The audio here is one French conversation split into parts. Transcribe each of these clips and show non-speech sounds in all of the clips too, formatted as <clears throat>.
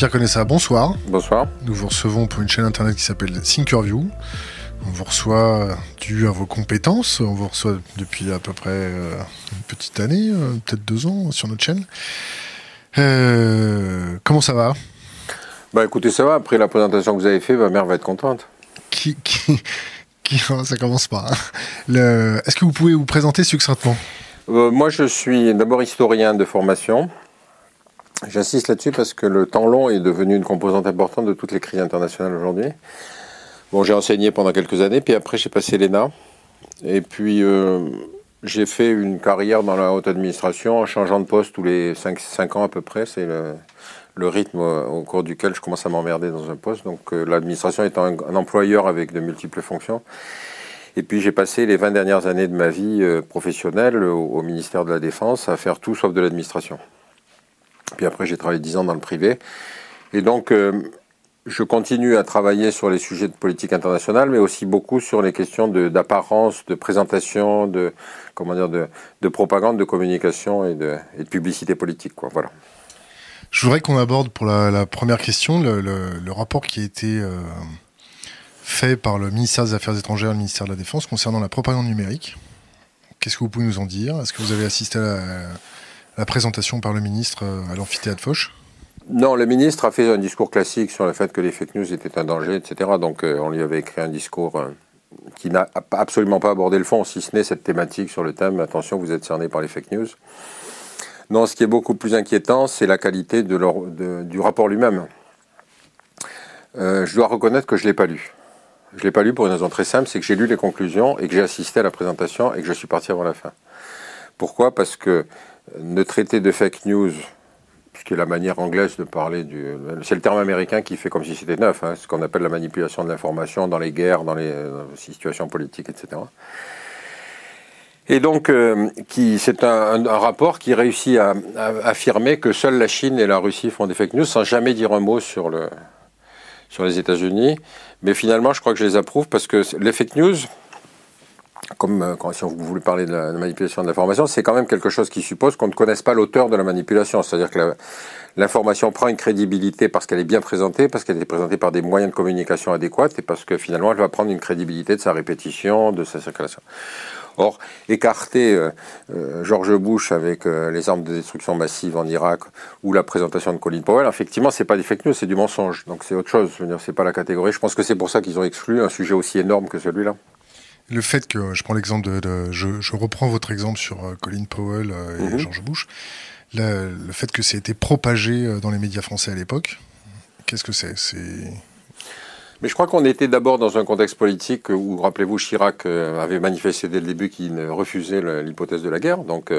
Pierre Connaissa, bonsoir. Bonsoir. Nous vous recevons pour une chaîne internet qui s'appelle Thinkerview. On vous reçoit dû à vos compétences. On vous reçoit depuis à peu près euh, une petite année, euh, peut-être deux ans sur notre chaîne. Euh, comment ça va? Bah écoutez, ça va. Après la présentation que vous avez faite, ma mère va être contente. Qui, qui, <laughs> qui ça commence pas. Hein. Le- Est-ce que vous pouvez vous présenter succinctement? Euh, moi, je suis d'abord historien de formation. J'insiste là-dessus parce que le temps long est devenu une composante importante de toutes les crises internationales aujourd'hui. Bon, j'ai enseigné pendant quelques années, puis après j'ai passé l'ENA. Et puis euh, j'ai fait une carrière dans la haute administration en changeant de poste tous les 5, ans à peu près. C'est le, rythme euh, au cours duquel je commence à m'emmerder dans un poste. Donc euh, l'administration étant un, employeur avec de multiples fonctions. Et puis j'ai passé les 20 dernières années de ma vie professionnelle au ministère de la Défense à faire tout sauf de l'administration. Puis après j'ai travaillé 10 ans dans le privé. Et donc euh, je continue à travailler sur les sujets de politique internationale, mais aussi beaucoup sur les questions d'apparence, de, présentation, de comment dire, de, de propagande, de communication et de, et de publicité politique. Quoi. Voilà. Je voudrais qu'on aborde pour la, première question le, rapport qui a été euh, fait par le ministère des Affaires étrangères et le ministère de la Défense concernant la propagande numérique. Qu'est-ce que vous pouvez nous en dire? Est-ce que vous avez assisté à la, la présentation par le ministre euh, à l'amphithéâtre Foch Non, le ministre a fait un discours classique sur le fait que les fake news étaient un danger, etc. Donc euh, on lui avait écrit un discours euh, qui n'a absolument pas abordé le fond, si ce n'est cette thématique sur le thème attention, vous êtes cerné par les fake news. Non, ce qui est beaucoup plus inquiétant, c'est la qualité du rapport lui-même. Je dois reconnaître que je ne l'ai pas lu. Je ne l'ai pas lu pour une raison très simple, c'est que j'ai lu les conclusions et que j'ai assisté à la présentation et que je suis parti avant la fin. Pourquoi? Parce que ne traiter de fake news, ce qui est la manière anglaise de parler du... C'est le terme américain qui fait comme si c'était neuf, hein, ce qu'on appelle la manipulation de l'information dans les guerres, dans les situations politiques, etc. Et donc, euh, c'est un, rapport qui réussit à, affirmer que seule la Chine et la Russie font des fake news sans jamais dire un mot sur les États-Unis. Mais finalement, je crois que je les approuve parce que les fake news, comme euh, si vous voulez parler de la, manipulation de l'information, c'est quand même quelque chose qui suppose qu'on ne connaisse pas l'auteur de la manipulation. C'est-à-dire que l'information prend une crédibilité parce qu'elle est bien présentée, parce qu'elle est présentée par des moyens de communication adéquats et parce que finalement elle va prendre une crédibilité de sa répétition, de sa circulation. Or, écarter euh, euh, George Bush avec euh, les armes de destruction massive en Irak ou la présentation de Colin Powell, effectivement, c'est pas des fake news, c'est du mensonge. Donc c'est autre chose. C'est pas la catégorie. Je pense que c'est pour ça qu'ils ont exclu un sujet aussi énorme que celui-là. Le fait que, je prends l'exemple de, de- je, je reprends votre exemple sur euh, Colin Powell euh, et Mhm. George Bush, le, le fait que ça a été propagé euh, dans les médias français à l'époque, qu'est-ce que c'est? Mais je crois qu'on était d'abord dans un contexte politique où, rappelez-vous, Chirac avait manifesté dès le début qu'il refusait l'hypothèse de la guerre. Donc,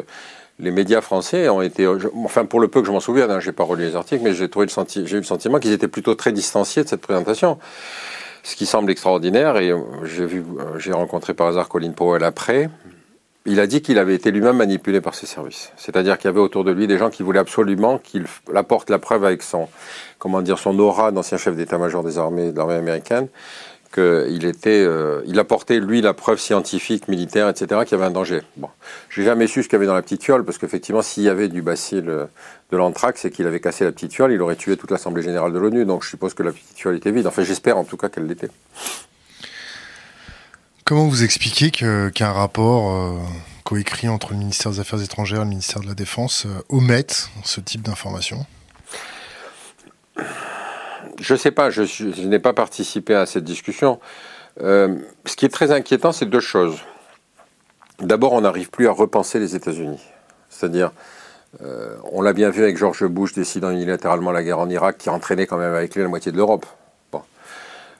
les médias français ont été, je- enfin, pour le peu que je m'en souvienne, hein, j'ai pas relu les articles, mais j'ai trouvé le senti- j'ai eu le sentiment qu'ils étaient plutôt très distanciés de cette présentation. Ce qui semble extraordinaire. Et euh, euh, j'ai rencontré par hasard Colin Powell après. Il a dit qu'il avait été lui-même manipulé par ses services. C'est-à-dire qu'il y avait autour de lui des gens qui voulaient absolument qu'il apporte la preuve avec son, comment dire, son aura d'ancien chef d'état-major des armées, de l'armée américaine, qu'il était, euh, il apportait lui la preuve scientifique, militaire, etc., qu'il y avait un danger. Bon, j'ai jamais su ce qu'il y avait dans la petite fiole, parce qu'effectivement, s'il y avait du bacille euh, de l'anthrax et qu'il avait cassé la petite fiole, il aurait tué toute l'Assemblée générale de l'ONU. Donc, je suppose que la petite fiole était vide. Enfin, j'espère en tout cas qu'elle l'était. Comment vous expliquez que- qu'un rapport euh, coécrit entre le ministère des Affaires étrangères et le ministère de la Défense omette ce type d'informations Je sais pas, je n'ai pas participé à cette discussion. Euh, ce qui est très inquiétant, c'est deux choses. D'abord, on n'arrive plus à repenser les États-Unis. C'est-à-dire, euh, on l'a bien vu avec George Bush décidant unilatéralement la guerre en Irak, qui entraînait quand même avec lui la moitié de l'Europe.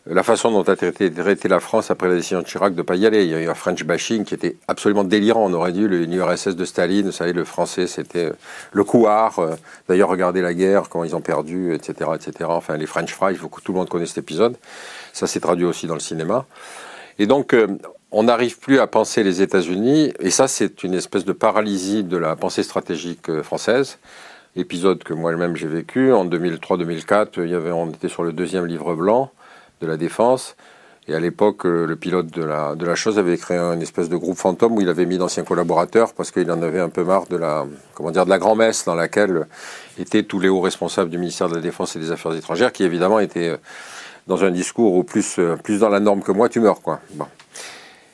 La façon dont a traité, la France après la décision de Chirac de ne pas y aller, il y a eu un French bashing qui était absolument délirant. On aurait dû l'URSS de Staline, vous savez, le français, c'était euh, le couard. euh, D'ailleurs, regardez la guerre, comment ils ont perdu, etc., etc. Enfin, les French fries, tout le monde connaisse cet épisode. Ça s'est traduit aussi dans le cinéma. Et donc, euh, on n'arrive plus à penser les États-Unis, et ça, c'est une espèce de paralysie de la pensée stratégique française. Épisode que moi-même j'ai vécu en 2003-2004. Il y avait, on était sur le deuxième livre blanc de la défense. Et à l'époque, euh, le pilote de la, de la chose avait créé une espèce de groupe fantôme où il avait mis d'anciens collaborateurs parce qu'il en avait un peu marre de la, comment dire, de la grand-messe dans laquelle étaient tous les hauts responsables du ministère de la Défense et des Affaires étrangères qui évidemment étaient euh, dans un discours au plus, euh, plus dans la norme que moi, tu meurs, quoi. Bon.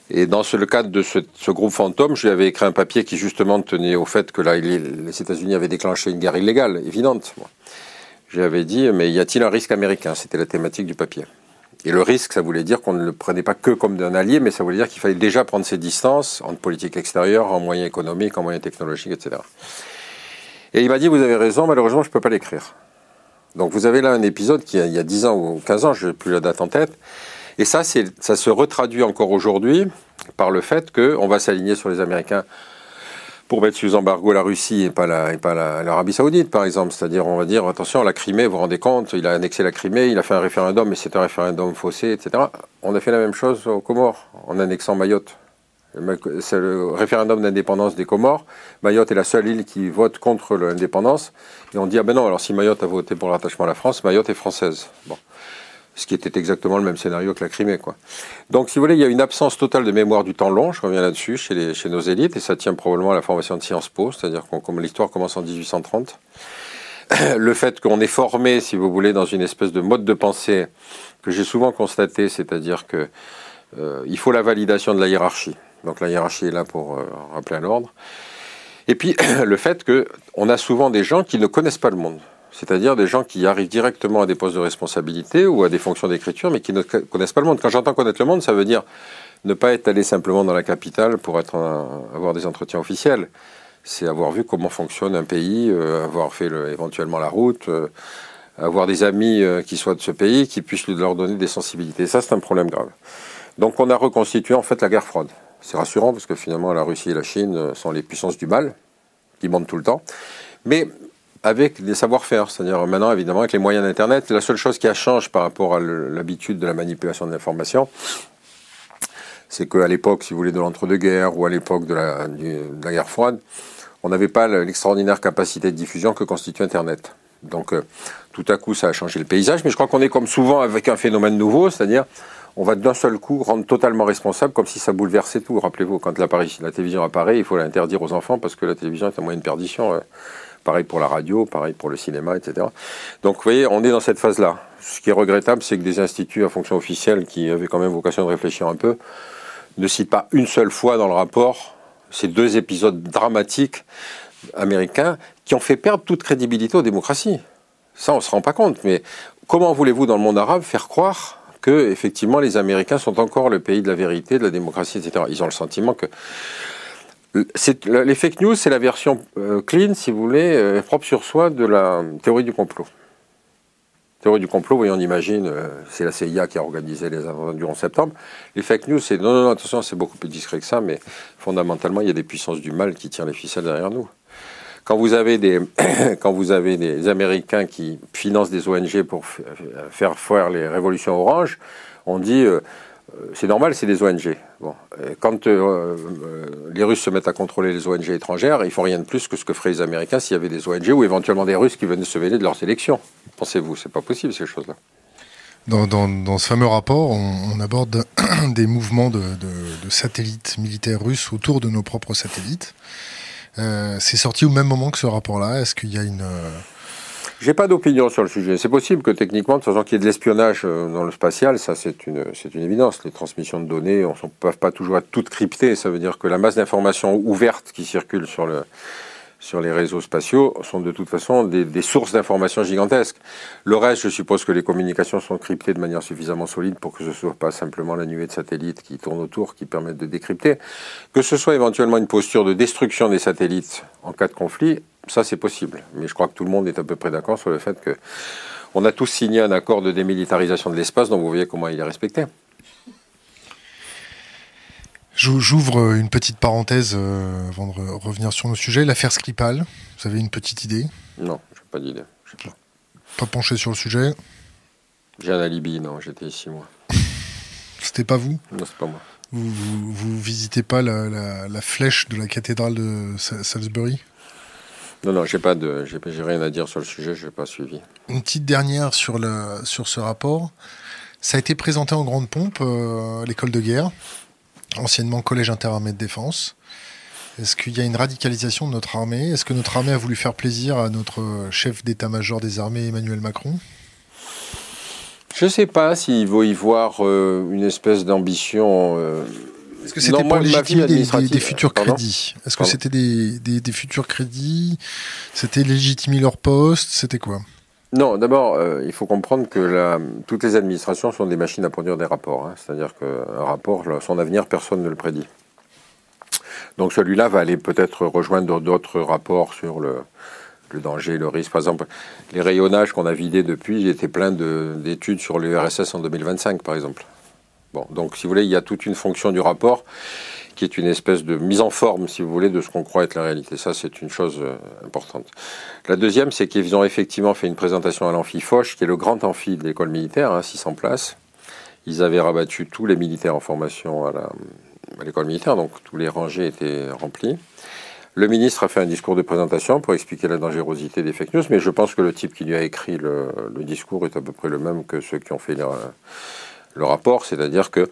Et dans le cadre de ce, groupe fantôme, je lui avais écrit un papier qui justement tenait au fait que là, les États-Unis avaient déclenché une guerre illégale, évidente. Bon. Je dit, mais y a-t-il un risque américain? C'était la thématique du papier. Et le risque, ça voulait dire qu'on ne le prenait pas que comme un allié, mais ça voulait dire qu'il fallait déjà prendre ses distances en politique extérieure, en moyens économiques, en moyens technologiques, etc. Et il m'a dit, vous avez raison, malheureusement, je ne peux pas l'écrire. Donc vous avez là un épisode qui, il y a 10 ans ou 15 ans, je n'ai plus la date en tête, et ça, ça se retraduit encore aujourd'hui par le fait qu'on va s'aligner sur les Américains pour mettre sous embargo la Russie et pas la, et pas l'Arabie Saoudite, par exemple. C'est-à-dire, on va dire, attention, la Crimée, vous vous rendez compte, il a annexé la Crimée, il a fait un référendum, mais c'est un référendum faussé, etc. On a fait la même chose aux Comores, en annexant Mayotte. C'est le référendum d'indépendance des Comores. Mayotte est la seule île qui vote contre l'indépendance. Et on dit, ah ben non, alors si Mayotte a voté pour l'attachement à la France, Mayotte est française. Bon ce qui était exactement le même scénario que la Crimée. Quoi. Donc, si vous voulez, il y a une absence totale de mémoire du temps long, je reviens là-dessus, chez, chez nos élites, et ça tient probablement à la formation de Sciences Po, c'est-à-dire que l'histoire commence en 1830. <coughs> Le fait qu'on est formé, si vous voulez, dans une espèce de mode de pensée que j'ai souvent constaté, c'est-à-dire que euh, il faut la validation de la hiérarchie. Donc la hiérarchie est là pour euh, rappeler à l'ordre. Et puis <coughs> le fait qu'on a souvent des gens qui ne connaissent pas le monde c'est-à-dire des gens qui arrivent directement à des postes de responsabilité ou à des fonctions d'écriture, mais qui ne connaissent pas le monde. Quand j'entends connaître le monde, ça veut dire ne pas être allé simplement dans la capitale pour avoir des entretiens officiels. C'est avoir vu comment fonctionne un pays, euh, avoir fait éventuellement la route, euh, avoir des amis euh, qui soient de ce pays, qui puissent leur donner des sensibilités. Ça, c'est un problème grave. Donc on a reconstitué en fait la guerre froide. C'est rassurant parce que finalement la Russie et la Chine sont les puissances du mal, qui montent tout le temps. Mais avec des savoir-faire. C'est-à-dire maintenant, évidemment, avec les moyens d'Internet, la seule chose qui a changé par rapport à l'habitude de la manipulation de l'information, c'est qu'à l'époque, si vous voulez, de l'entre-deux-guerres ou à l'époque de la, guerre froide, on n'avait pas l'extraordinaire capacité de diffusion que constitue Internet. Donc, euh, tout à coup, ça a changé le paysage, mais je crois qu'on est comme souvent avec un phénomène nouveau, c'est-à-dire on va d'un seul coup rendre totalement responsable, comme si ça bouleversait tout. Rappelez-vous, quand la télévision apparaît, il faut l'interdire aux enfants parce que la télévision est un moyen de perdition. Pareil pour la radio, pareil pour le cinéma, etc. Donc vous voyez, on est dans cette phase-là. Ce qui est regrettable, c'est que des instituts à fonction officielle, qui avaient quand même vocation de réfléchir un peu, ne citent pas une seule fois dans le rapport ces deux épisodes dramatiques américains qui ont fait perdre toute crédibilité aux démocraties. Ça, on ne se rend pas compte. Mais comment voulez-vous, dans le monde arabe, faire croire que, effectivement, les Américains sont encore le pays de la vérité, de la démocratie, etc. Ils ont le sentiment que les fake news, c'est la version euh, clean, si vous voulez, euh, propre sur soi de la théorie du complot. Théorie du complot, voyons, on imagine, euh, c'est la CIA qui a organisé les attentats du 11 septembre. Les fake news, c'est non, non, non, attention, c'est beaucoup plus discret que ça, mais fondamentalement, il y a des puissances du mal qui tirent les ficelles derrière nous. Quand vous avez des, <coughs> quand vous avez des Américains qui financent des ONG pour faire faire les révolutions oranges, on dit c'est normal, c'est des ONG. Bon. quand euh, euh, les Russes se mettent à contrôler les ONG étrangères, ils font rien de plus que ce que feraient les Américains s'il y avait des ONG ou éventuellement des Russes qui venaient se mêler de leurs élections. Pensez-vous, c'est pas possible ces choses-là. Dans, ce fameux rapport, on, aborde <coughs> des mouvements de, satellites militaires russes autour de nos propres satellites. c'est sorti au même moment que ce rapport-là. Est-ce qu'il y a une j'ai pas d'opinion sur le sujet. C'est possible que techniquement, de façon, qu'il y ait de l'espionnage euh, dans le spatial, ça c'est une, c'est une évidence. Les transmissions de données ne peuvent pas toujours être toutes cryptées. Ça veut dire que la masse d'informations ouvertes qui circulent sur, le, sur les réseaux spatiaux sont de toute façon des, sources d'informations gigantesques. Le reste, je suppose que les communications sont cryptées de manière suffisamment solide pour que ce ne soit pas simplement la nuée de satellites qui tournent autour qui permettent de décrypter. Que ce soit éventuellement une posture de destruction des satellites en cas de conflit, ça, c'est possible. Mais je crois que tout le monde est à peu près d'accord sur le fait que on a tous signé un accord de démilitarisation de l'espace, donc vous voyez comment il est respecté. J'ouvre une petite parenthèse euh, avant de revenir sur nos sujets. L'affaire Skripal, vous avez une petite idée? Non, je n'ai pas d'idée. Pas. pas penché sur le sujet? J'ai un alibi, non, j'étais ici moi. <laughs> C'était pas vous? Non, c'est pas moi. Vous, vous, visitez pas la, la, flèche de la cathédrale de Salisbury? Non, non, j'ai pas de, j'ai rien à dire sur le sujet, je n'ai pas suivi. Une petite dernière sur le, sur ce rapport, Ça a été présenté en grande pompe, l'école de guerre, anciennement collège interarmé de défense. Est-ce qu'il y a une radicalisation de notre armée? Est-ce que notre armée a voulu faire plaisir à notre chef d'état-major des armées, Emmanuel Macron? Je ne sais pas s'il veut y voir une espèce d'ambition est-ce que c'était pour légitimer des, futurs crédits? Est-ce que c'était des, futurs crédits? C'était légitimer leur poste? C'était quoi? Non, d'abord, euh, il faut comprendre que toutes les administrations sont des machines à produire des rapports. Hein. C'est-à-dire qu'un rapport, son avenir, personne ne le prédit. Donc celui-là va aller peut-être rejoindre d'autres rapports sur le, le, danger, le risque. Par exemple, les rayonnages qu'on a vidés depuis, étaient plein d'études sur l'URSS en 2025, par exemple donc si vous voulez, il y a toute une fonction du rapport qui est une espèce de mise en forme, si vous voulez, de ce qu'on croit être la réalité. Ça, c'est une chose euh, importante. La deuxième, c'est qu'ils ont effectivement fait une présentation à l'amphi Foch, qui est le grand amphi de l'école militaire, hein, 600 places. Ils avaient rabattu tous les militaires en formation à l'école militaire, donc tous les rangées étaient remplis. Le ministre a fait un discours de présentation pour expliquer la dangerosité des fake news, mais je pense que le type qui lui a écrit le, discours est à peu près le même que ceux qui ont fait le rapport, c'est-à-dire que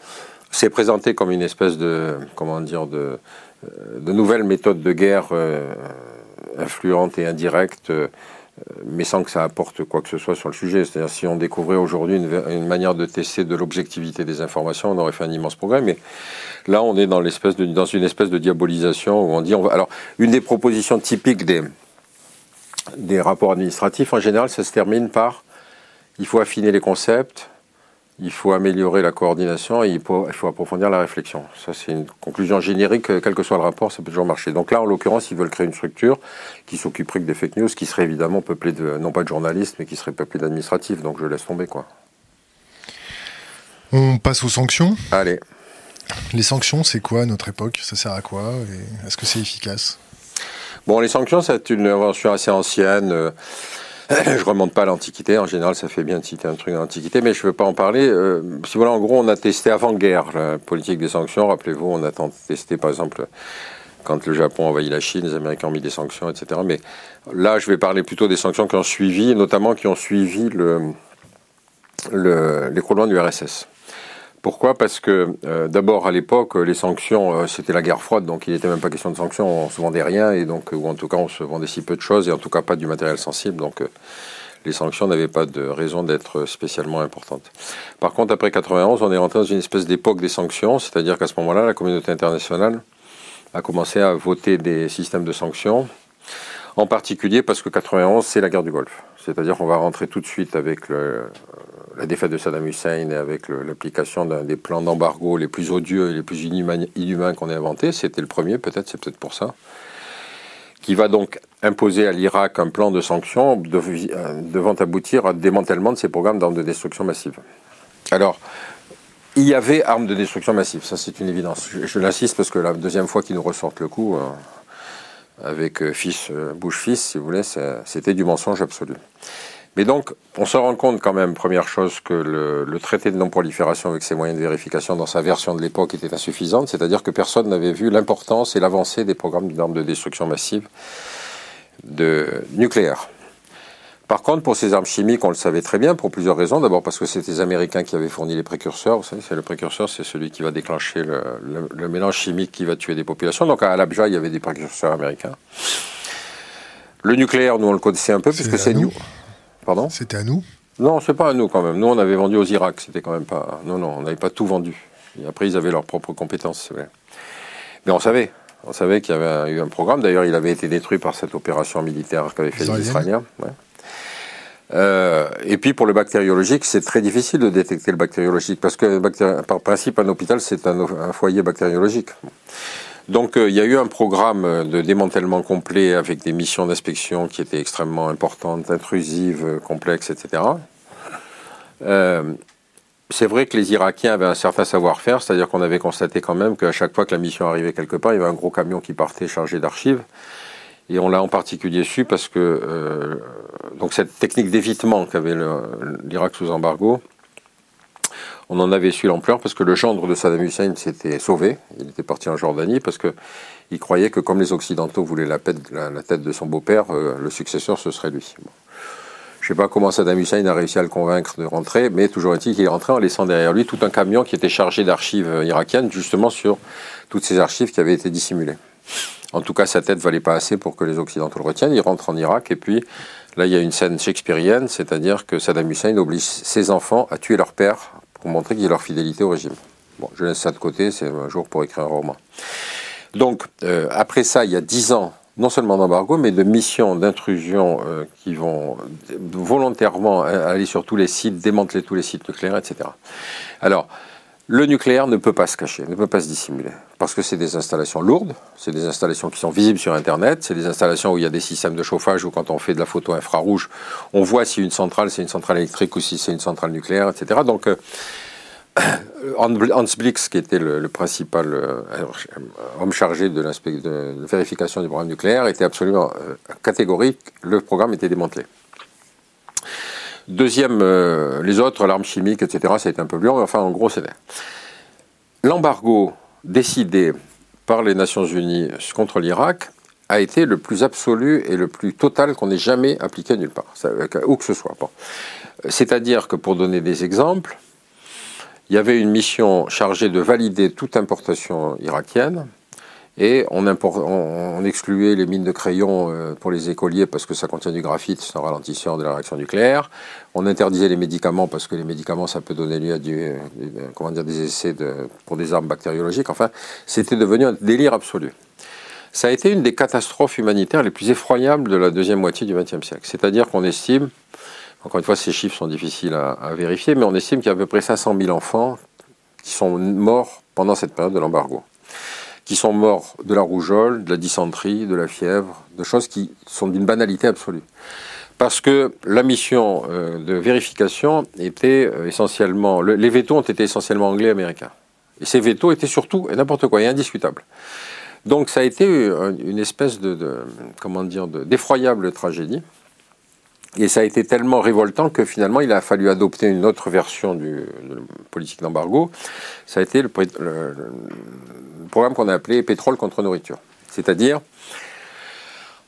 c'est présenté comme une espèce de, comment dire, de, euh, de nouvelle méthode de guerre euh, influente et indirecte, euh, mais sans que ça apporte quoi que ce soit sur le sujet. C'est-à-dire si on découvrait aujourd'hui une, manière de tester de l'objectivité des informations, on aurait fait un immense progrès. Mais là, on est dans, de, une espèce de diabolisation où on dit, on va, alors, une des propositions typiques des, des rapports administratifs, en général, ça se termine par il faut affiner les concepts, il faut améliorer la coordination et il faut, approfondir la réflexion. Ça, c'est une conclusion générique, quel que soit le rapport, ça peut toujours marcher. Donc là, en l'occurrence, ils veulent créer une structure qui s'occuperait que des fake news, qui serait évidemment peuplée de, non pas de journalistes, mais qui serait peuplée d'administratifs. Donc je laisse tomber, quoi. On passe aux sanctions. Allez. Les sanctions, c'est quoi à notre époque? Ça sert à quoi? Est-ce que c'est efficace? Bon, les sanctions, c'est une invention assez ancienne. <coughs> Je remonte pas à l'Antiquité. En général, ça fait bien de citer un truc dans l'Antiquité, mais je ne veux pas en parler. Euh, si voilà, en gros, on a testé avant-guerre la politique des sanctions. Rappelez-vous, on a testé, par exemple, quand le Japon envahit la Chine, les Américains ont mis des sanctions, etc. Mais là, je vais parler plutôt des sanctions qui ont suivi, notamment qui ont suivi l'écroulement du RSS. Pourquoi? Parce que euh, d'abord à l'époque, les sanctions, euh, c'était la guerre froide, donc il n'était même pas question de sanctions, on se vendait rien, et donc, ou en tout cas on se vendait si peu de choses, et en tout cas pas du matériel sensible, donc euh, les sanctions n'avaient pas de raison d'être spécialement importantes. Par contre, après 91, on est rentré dans une espèce d'époque des sanctions, c'est-à-dire qu'à ce moment-là, la communauté internationale a commencé à voter des systèmes de sanctions, en particulier parce que 91, c'est la guerre du Golfe. C'est-à-dire qu'on va rentrer tout de suite avec le, la défaite de Saddam Hussein et avec l'application d'un des plans d'embargo les plus odieux et les plus inhumains, qu'on ait inventés, c'était le premier, peut-être, c'est peut-être pour ça, qui va donc imposer à l'Irak un plan de sanctions euh, devant aboutir à démantèlement de ses programmes d'armes de destruction massive. Alors, il y avait armes de destruction massive, ça c'est une évidence. Je, l'insiste parce que la deuxième fois qu'ils nous ressortent le coup, euh, avec euh, fils, Bush fils, si vous voulez, c'était du mensonge absolu. Mais donc, on se rend compte quand même, première chose, que le, traité de non-prolifération avec ses moyens de vérification dans sa version de l'époque était insuffisante, c'est-à-dire que personne n'avait vu l'importance et l'avancée des programmes d'armes de destruction massive de nucléaire. Par contre, pour ces armes chimiques, on le savait très bien pour plusieurs raisons. D'abord parce que c'était les Américains qui avaient fourni les précurseurs. Vous savez, c'est le précurseur, c'est celui qui va déclencher le, mélange chimique qui va tuer des populations. Donc à Al-Abja, il y avait des précurseurs américains. Le nucléaire, nous on le connaissait un peu puisque c'est nous. Pardon C'était à nous Non, c'est pas à nous quand même. Nous, on avait vendu aux Irak. C'était quand même pas. Non, non, on n'avait pas tout vendu. Et après, ils avaient leurs propres compétences. Mais on savait. On savait qu'il y avait eu un programme. D'ailleurs, il avait été détruit par cette opération militaire qu'avaient fait les Israéliens. Euh, et puis pour le bactériologique, c'est très difficile de détecter le bactériologique parce que par principe, un hôpital, c'est un, un, foyer bactériologique. Donc euh, il y a eu un programme de démantèlement complet avec des missions d'inspection qui étaient extrêmement importantes, intrusives, complexes, etc. Euh, c'est vrai que les Irakiens avaient un certain savoir-faire, c'est-à-dire qu'on avait constaté quand même qu'à chaque fois que la mission arrivait quelque part, il y avait un gros camion qui partait chargé d'archives. Et on l'a en particulier su parce que euh, donc cette technique d'évitement qu'avait l'Irak sous embargo, on en avait su l'ampleur parce que le gendre de Saddam Hussein s'était sauvé. Il était parti en Jordanie parce qu'il croyait que comme les Occidentaux voulaient la, tête de son beau-père, euh, le successeur, ce serait lui. Je ne sais pas comment Saddam Hussein a réussi à le convaincre de rentrer, mais toujours est-il qu'il est rentré en laissant derrière lui tout un camion qui était chargé d'archives irakiennes, justement sur toutes ces archives qui avaient été dissimulées. En tout cas, sa tête valait pas assez pour que les Occidentaux le retiennent. Il rentre en Irak et puis là, il y a une scène shakespearienne, c'est-à-dire que Saddam Hussein oblige ses enfants à tuer leur père pour montrer qu'il a leur fidélité au régime. Bon, je laisse ça de côté, c'est un jour pour écrire un roman. Donc, euh, après ça, il y a dix ans, non seulement d'embargo, mais de missions d'intrusion euh, qui vont volontairement aller sur tous les sites, démanteler tous les sites nucléaires, etc. Alors, le nucléaire ne peut pas se cacher, ne peut pas se dissimuler, parce que c'est des installations lourdes, c'est des installations qui sont visibles sur Internet, c'est des installations où il y a des systèmes de chauffage, où quand on fait de la photo infrarouge, on voit si une centrale c'est une centrale électrique ou si c'est une centrale nucléaire, etc. Donc, euh, Hans Blix, qui était le, principal euh, homme chargé de, de, vérification du programme nucléaire, était absolument euh, catégorique. Le programme était démantelé. Deuxième, euh, les autres, l'arme chimique, etc., ça a été un peu plus long, mais enfin, en gros, c'était. L'embargo décidé par les Nations Unies contre l'Irak a été le plus absolu et le plus total qu'on ait jamais appliqué nulle part, où que ce soit. C'est-à-dire que, pour donner des exemples, il y avait une mission chargée de valider toute importation irakienne. Et on, excluait les mines de crayon euh, pour les écoliers parce que ça contient du graphite, c'est un ralentisseur de la réaction nucléaire. On interdisait les médicaments parce que les médicaments, ça peut donner lieu à euh, des essais pour des armes bactériologiques. Enfin, c'était devenu un délire absolu. Ça a été une des catastrophes humanitaires les plus effroyables de la deuxième moitié du XXe siècle. C'est-à-dire qu'on estime encore une fois, ces chiffres sont difficiles à, vérifier, mais on estime qu'il y a à peu près 500 000 enfants qui sont morts pendant cette période de l'embargo. Qui sont morts de la rougeole, de la dysenterie, de la fièvre, de choses qui sont d'une banalité absolue. Parce que la mission euh, de vérification était euh, essentiellement. les vétos ont été essentiellement anglais et américains. Et ces vétos étaient surtout n'importe quoi, et indiscutables. Donc ça a été une espèce de, comment dire, d'effroyable tragédie. Et ça a été tellement révoltant que finalement, il a fallu adopter une autre version du, de politique d'embargo. Ça a été le, programme qu'on a appelé pétrole contre nourriture. C'est-à-dire,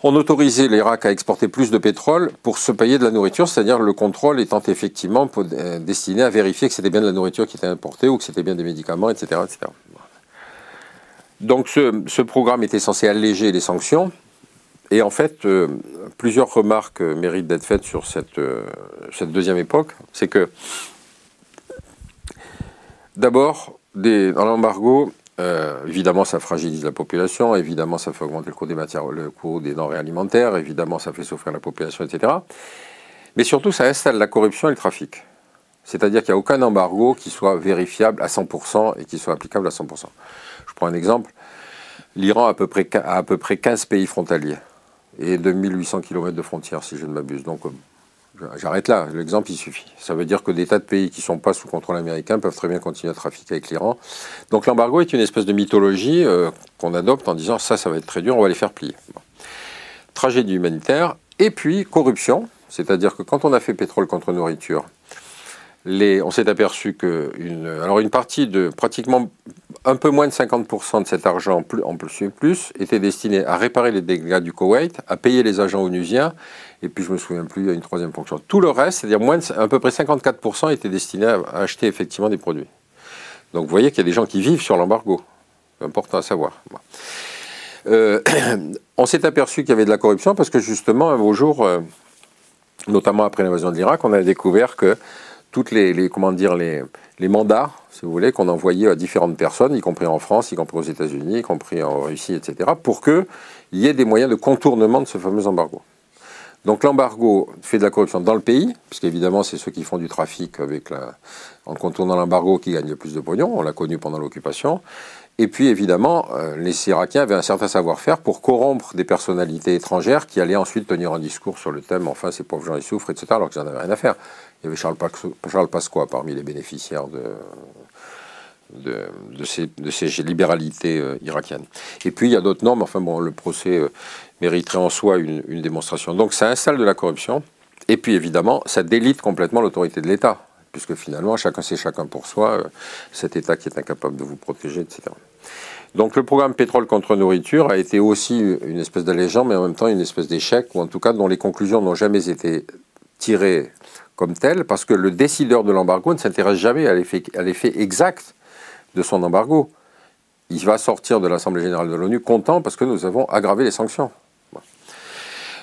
on autorisait l'Irak à exporter plus de pétrole pour se payer de la nourriture, c'est-à-dire le contrôle étant effectivement euh, destiné à vérifier que c'était bien de la nourriture qui était importée ou que c'était bien des médicaments, etc. etc. Donc ce, programme était censé alléger les sanctions, et en fait, euh, plusieurs remarques méritent d'être faites sur euh, cette deuxième époque. C'est que, d'abord, dans l'embargo, euh, évidemment, ça fragilise la population, évidemment, ça fait augmenter le coût des matières, le coût des denrées alimentaires, évidemment, ça fait souffrir la population, etc. Mais surtout, ça installe la corruption et le trafic. C'est-à-dire qu'il n'y a aucun embargo qui soit vérifiable à 100% et qui soit applicable à 100%. Je prends un exemple. L'Iran a à peu près, a à peu près 15 pays frontaliers et de 1800 km de frontières, si je ne m'abuse. J'arrête là, l'exemple il suffit. Ça veut dire que des tas de pays qui ne sont pas sous contrôle américain peuvent très bien continuer à trafiquer avec l'Iran. Donc l'embargo est une espèce de mythologie euh, qu'on adopte en disant ça, ça va être très dur, on va les faire plier. Tragédie humanitaire, et puis corruption, c'est-à-dire que quand on a fait pétrole contre nourriture, on s'est aperçu que une, alors une partie de pratiquement un peu moins de 50% de cet argent en plus était destiné à réparer les dégâts du Koweït, à payer les agents onusiens, et puis je me souviens plus, il y a une troisième fonction. Tout le reste, c'est-à-dire moins à peu près 54% était destiné à acheter effectivement des produits. Donc vous voyez qu'il y a des gens qui vivent sur l'embargo. Important à savoir. Euh, <clears throat> on s'est aperçu qu'il y avait de la corruption parce que justement, un beau jour, euh, notamment après l'invasion de l'Irak, on a découvert que toutes les, comment dire, les, mandats, si vous voulez, qu'on envoyait à différentes personnes, y compris en France, y compris aux États-Unis, y compris en Russie, etc., pour qu'il y ait des moyens de contournement de ce fameux embargo. Donc l'embargo fait de la corruption dans le pays, puisqu'évidemment c'est ceux qui font du trafic avec en contournant l'embargo qui gagnent le plus de pognon, on l'a connu pendant l'occupation. Et puis évidemment, euh, les Irakiens avaient un certain savoir-faire pour corrompre des personnalités étrangères qui allaient ensuite tenir un discours sur le thème, enfin ces pauvres gens ils souffrent, etc., alors qu'ils n'en avaient rien à faire. Il y avait Charles, Pasqua parmi les bénéficiaires de, ces, libéralités euh, irakiennes. Et puis il y a d'autres normes, enfin bon, le procès euh, mériterait en soi une, une démonstration. Donc ça installe de la corruption, et puis évidemment, ça délite complètement l'autorité de l'État puisque finalement, chacun c'est chacun pour soi, euh, cet État qui est incapable de vous protéger, etc. Donc le programme pétrole contre nourriture a été aussi une espèce d'allégement, mais en même temps une espèce d'échec, ou en tout cas dont les conclusions n'ont jamais été tiré comme tel, parce que le décideur de l'embargo ne s'intéresse jamais à l'effet exact de son embargo. Il va sortir de l'Assemblée générale de l'ONU content parce que nous avons aggravé les sanctions.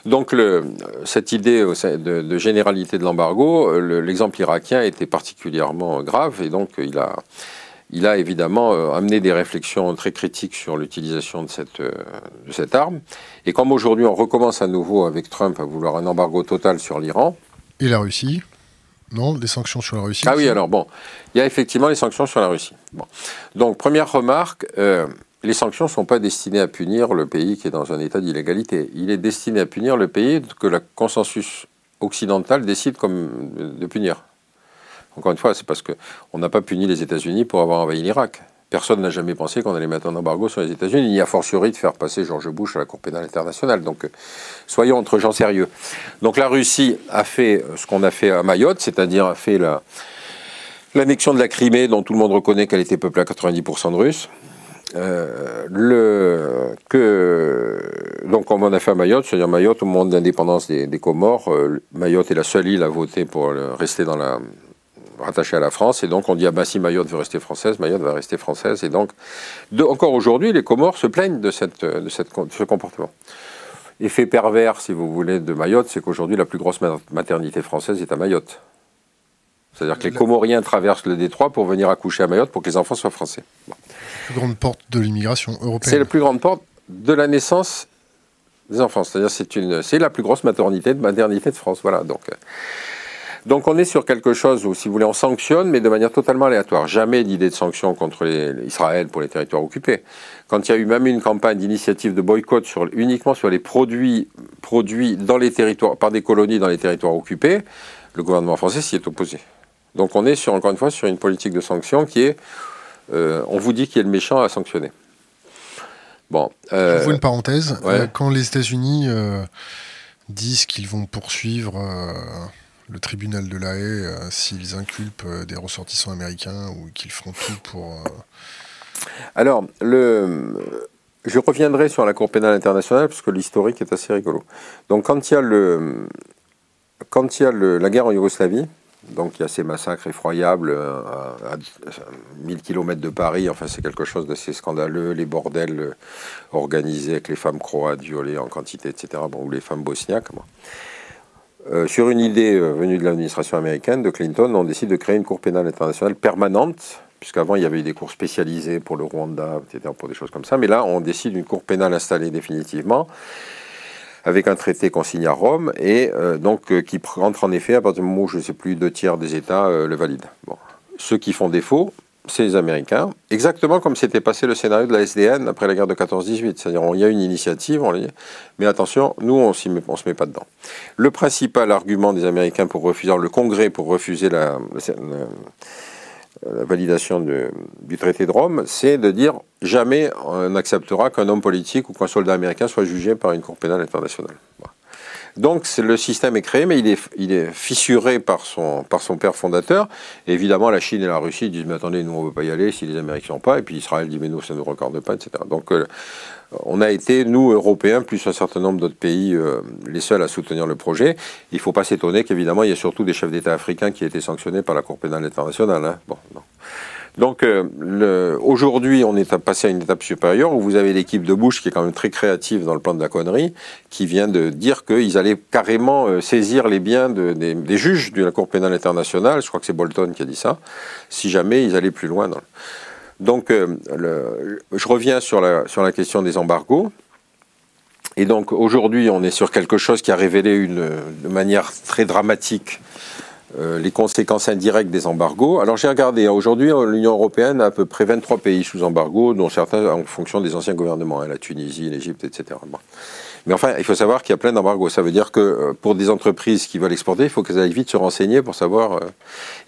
Donc le, cette idée de, de généralité de l'embargo, l'exemple irakien était particulièrement grave et donc il a, il a évidemment euh, amené des réflexions très critiques sur l'utilisation de cette, euh, de cette arme. Et comme aujourd'hui on recommence à nouveau avec Trump à vouloir un embargo total sur l'Iran. Et la Russie? Non, les sanctions sur la Russie. Ah oui, alors bon, il y a effectivement les sanctions sur la Russie. Bon. Donc, première remarque, euh, les sanctions ne sont pas destinées à punir le pays qui est dans un état d'illégalité. Il est destiné à punir le pays que le consensus occidental décide comme de punir. Encore une fois, c'est parce qu'on n'a pas puni les États-Unis pour avoir envahi l'Irak. Personne n'a jamais pensé qu'on allait mettre un embargo sur les États-Unis, ni a fortiori de faire passer George Bush à la Cour pénale internationale. Donc, euh, soyons entre gens sérieux. Donc, la Russie a fait euh, ce qu'on a fait à Mayotte, c'est-à-dire a fait l'annexion de la Crimée, dont tout le monde reconnaît qu'elle était peuplée à 90% de Russes. Euh, le, que, donc, on en a fait à Mayotte, c'est-à-dire Mayotte, au moment de l'indépendance des, Comores, Mayotte est la seule île à voter pour rester dans la, rattachée à la France. Et donc on dit, ah ben si Mayotte veut rester française, Mayotte va rester française. Et donc, encore aujourd'hui, les Comores se plaignent de, de, ce comportement. Effet pervers, si vous voulez, de Mayotte, c'est qu'aujourd'hui, la plus grosse maternité française est à Mayotte. C'est-à-dire que les Comoriens traversent le détroit pour venir accoucher à Mayotte pour que les enfants soient français. La plus grande porte de l'immigration européenne. C'est la plus grande porte de la naissance des enfants. C'est-à-dire c'est c'est la plus grosse maternité de maternité de France. Voilà. Donc euh, donc on est sur quelque chose où, si vous voulez, on sanctionne, mais de manière totalement aléatoire. Jamais d'idée de sanction contre Israël pour les territoires occupés. Quand il y a eu même une campagne d'initiative de boycott sur, uniquement sur les produits produits dans les territoires, par des colonies dans les territoires occupés, le gouvernement français s'y est opposé. Donc on est sur, encore une fois sur une politique de sanction qui est, euh, on vous dit qui est le méchant à sanctionner. Bon. Euh, Je vous une parenthèse. Euh, quand les États-Unis euh, disent qu'ils vont poursuivre le tribunal de la Haye euh, s'ils inculpent euh, des ressortissants américains ou qu'ils font tout pour. Euh, Alors, le, je reviendrai sur la Cour pénale internationale parce que l'historique est assez rigolo. Donc, quand il y a, le, quand il y a la guerre en Yougoslavie, donc il y a ces massacres effroyables à, 1000 km de Paris, enfin c'est quelque chose d'assez scandaleux, les bordels organisés avec les femmes croates violées en quantité, etc., bon, ou les femmes bosniaques. Euh, sur une idée euh, venue de l'administration américaine, de Clinton, on décide de créer une cour pénale internationale permanente, puisqu'avant il y avait eu des cours spécialisés pour le Rwanda, etc., pour des choses comme ça, mais là on décide d'une cour pénale installée définitivement, avec un traité qu'on signe à Rome, et euh, donc qui rentre en effet à partir du moment où, je ne sais plus, deux tiers des États le valident. Bon. Ceux qui font défaut, c'est les Américains, exactement comme s'était passé le scénario de la SDN après la guerre de 14-18. C'est-à-dire, il y a une initiative, mais attention, nous, on ne se met pas dedans. Le principal argument des Américains pour refuser, le Congrès pour refuser la, validation du traité de Rome, c'est de dire jamais on n'acceptera qu'un homme politique ou qu'un soldat américain soit jugé par une Cour pénale internationale. Donc le système est créé, mais il est, fissuré par son, par son père fondateur. évidemment, la Chine et la Russie disent Mais attendez, nous, on ne veut pas y aller si les Américains n'ont pas. Et puis Israël dit Mais nous, ça ne nous regarde pas, etc. Donc euh, on a été, nous, Européens, plus un certain nombre d'autres pays, euh, les seuls à soutenir le projet. Il ne faut pas s'étonner qu'évidemment, il y a surtout des chefs d'État africains qui ont été sanctionnés par la Cour pénale internationale. Hein. Donc euh, aujourd'hui, on est passé à une étape supérieure où vous avez l'équipe de Bush qui est quand même très créative dans le plan de la connerie, qui vient de dire qu'ils allaient carrément euh, saisir les biens des, juges de la Cour pénale internationale. Je crois que c'est Bolton qui a dit ça. Si jamais ils allaient plus loin. Donc euh, je reviens sur la, question des embargos. Et donc aujourd'hui, on est sur quelque chose qui a révélé de manière très dramatique euh, les conséquences indirectes des embargos. Alors j'ai regardé, aujourd'hui l'Union européenne a à peu près 23 pays sous embargo, dont certains en fonction des anciens gouvernements, hein, la Tunisie, l'Égypte, etc. Mais enfin, il faut savoir qu'il y a plein d'embargos. Ça veut dire que euh, pour des entreprises qui veulent exporter, il faut qu'elles aillent vite se renseigner pour savoir. Euh,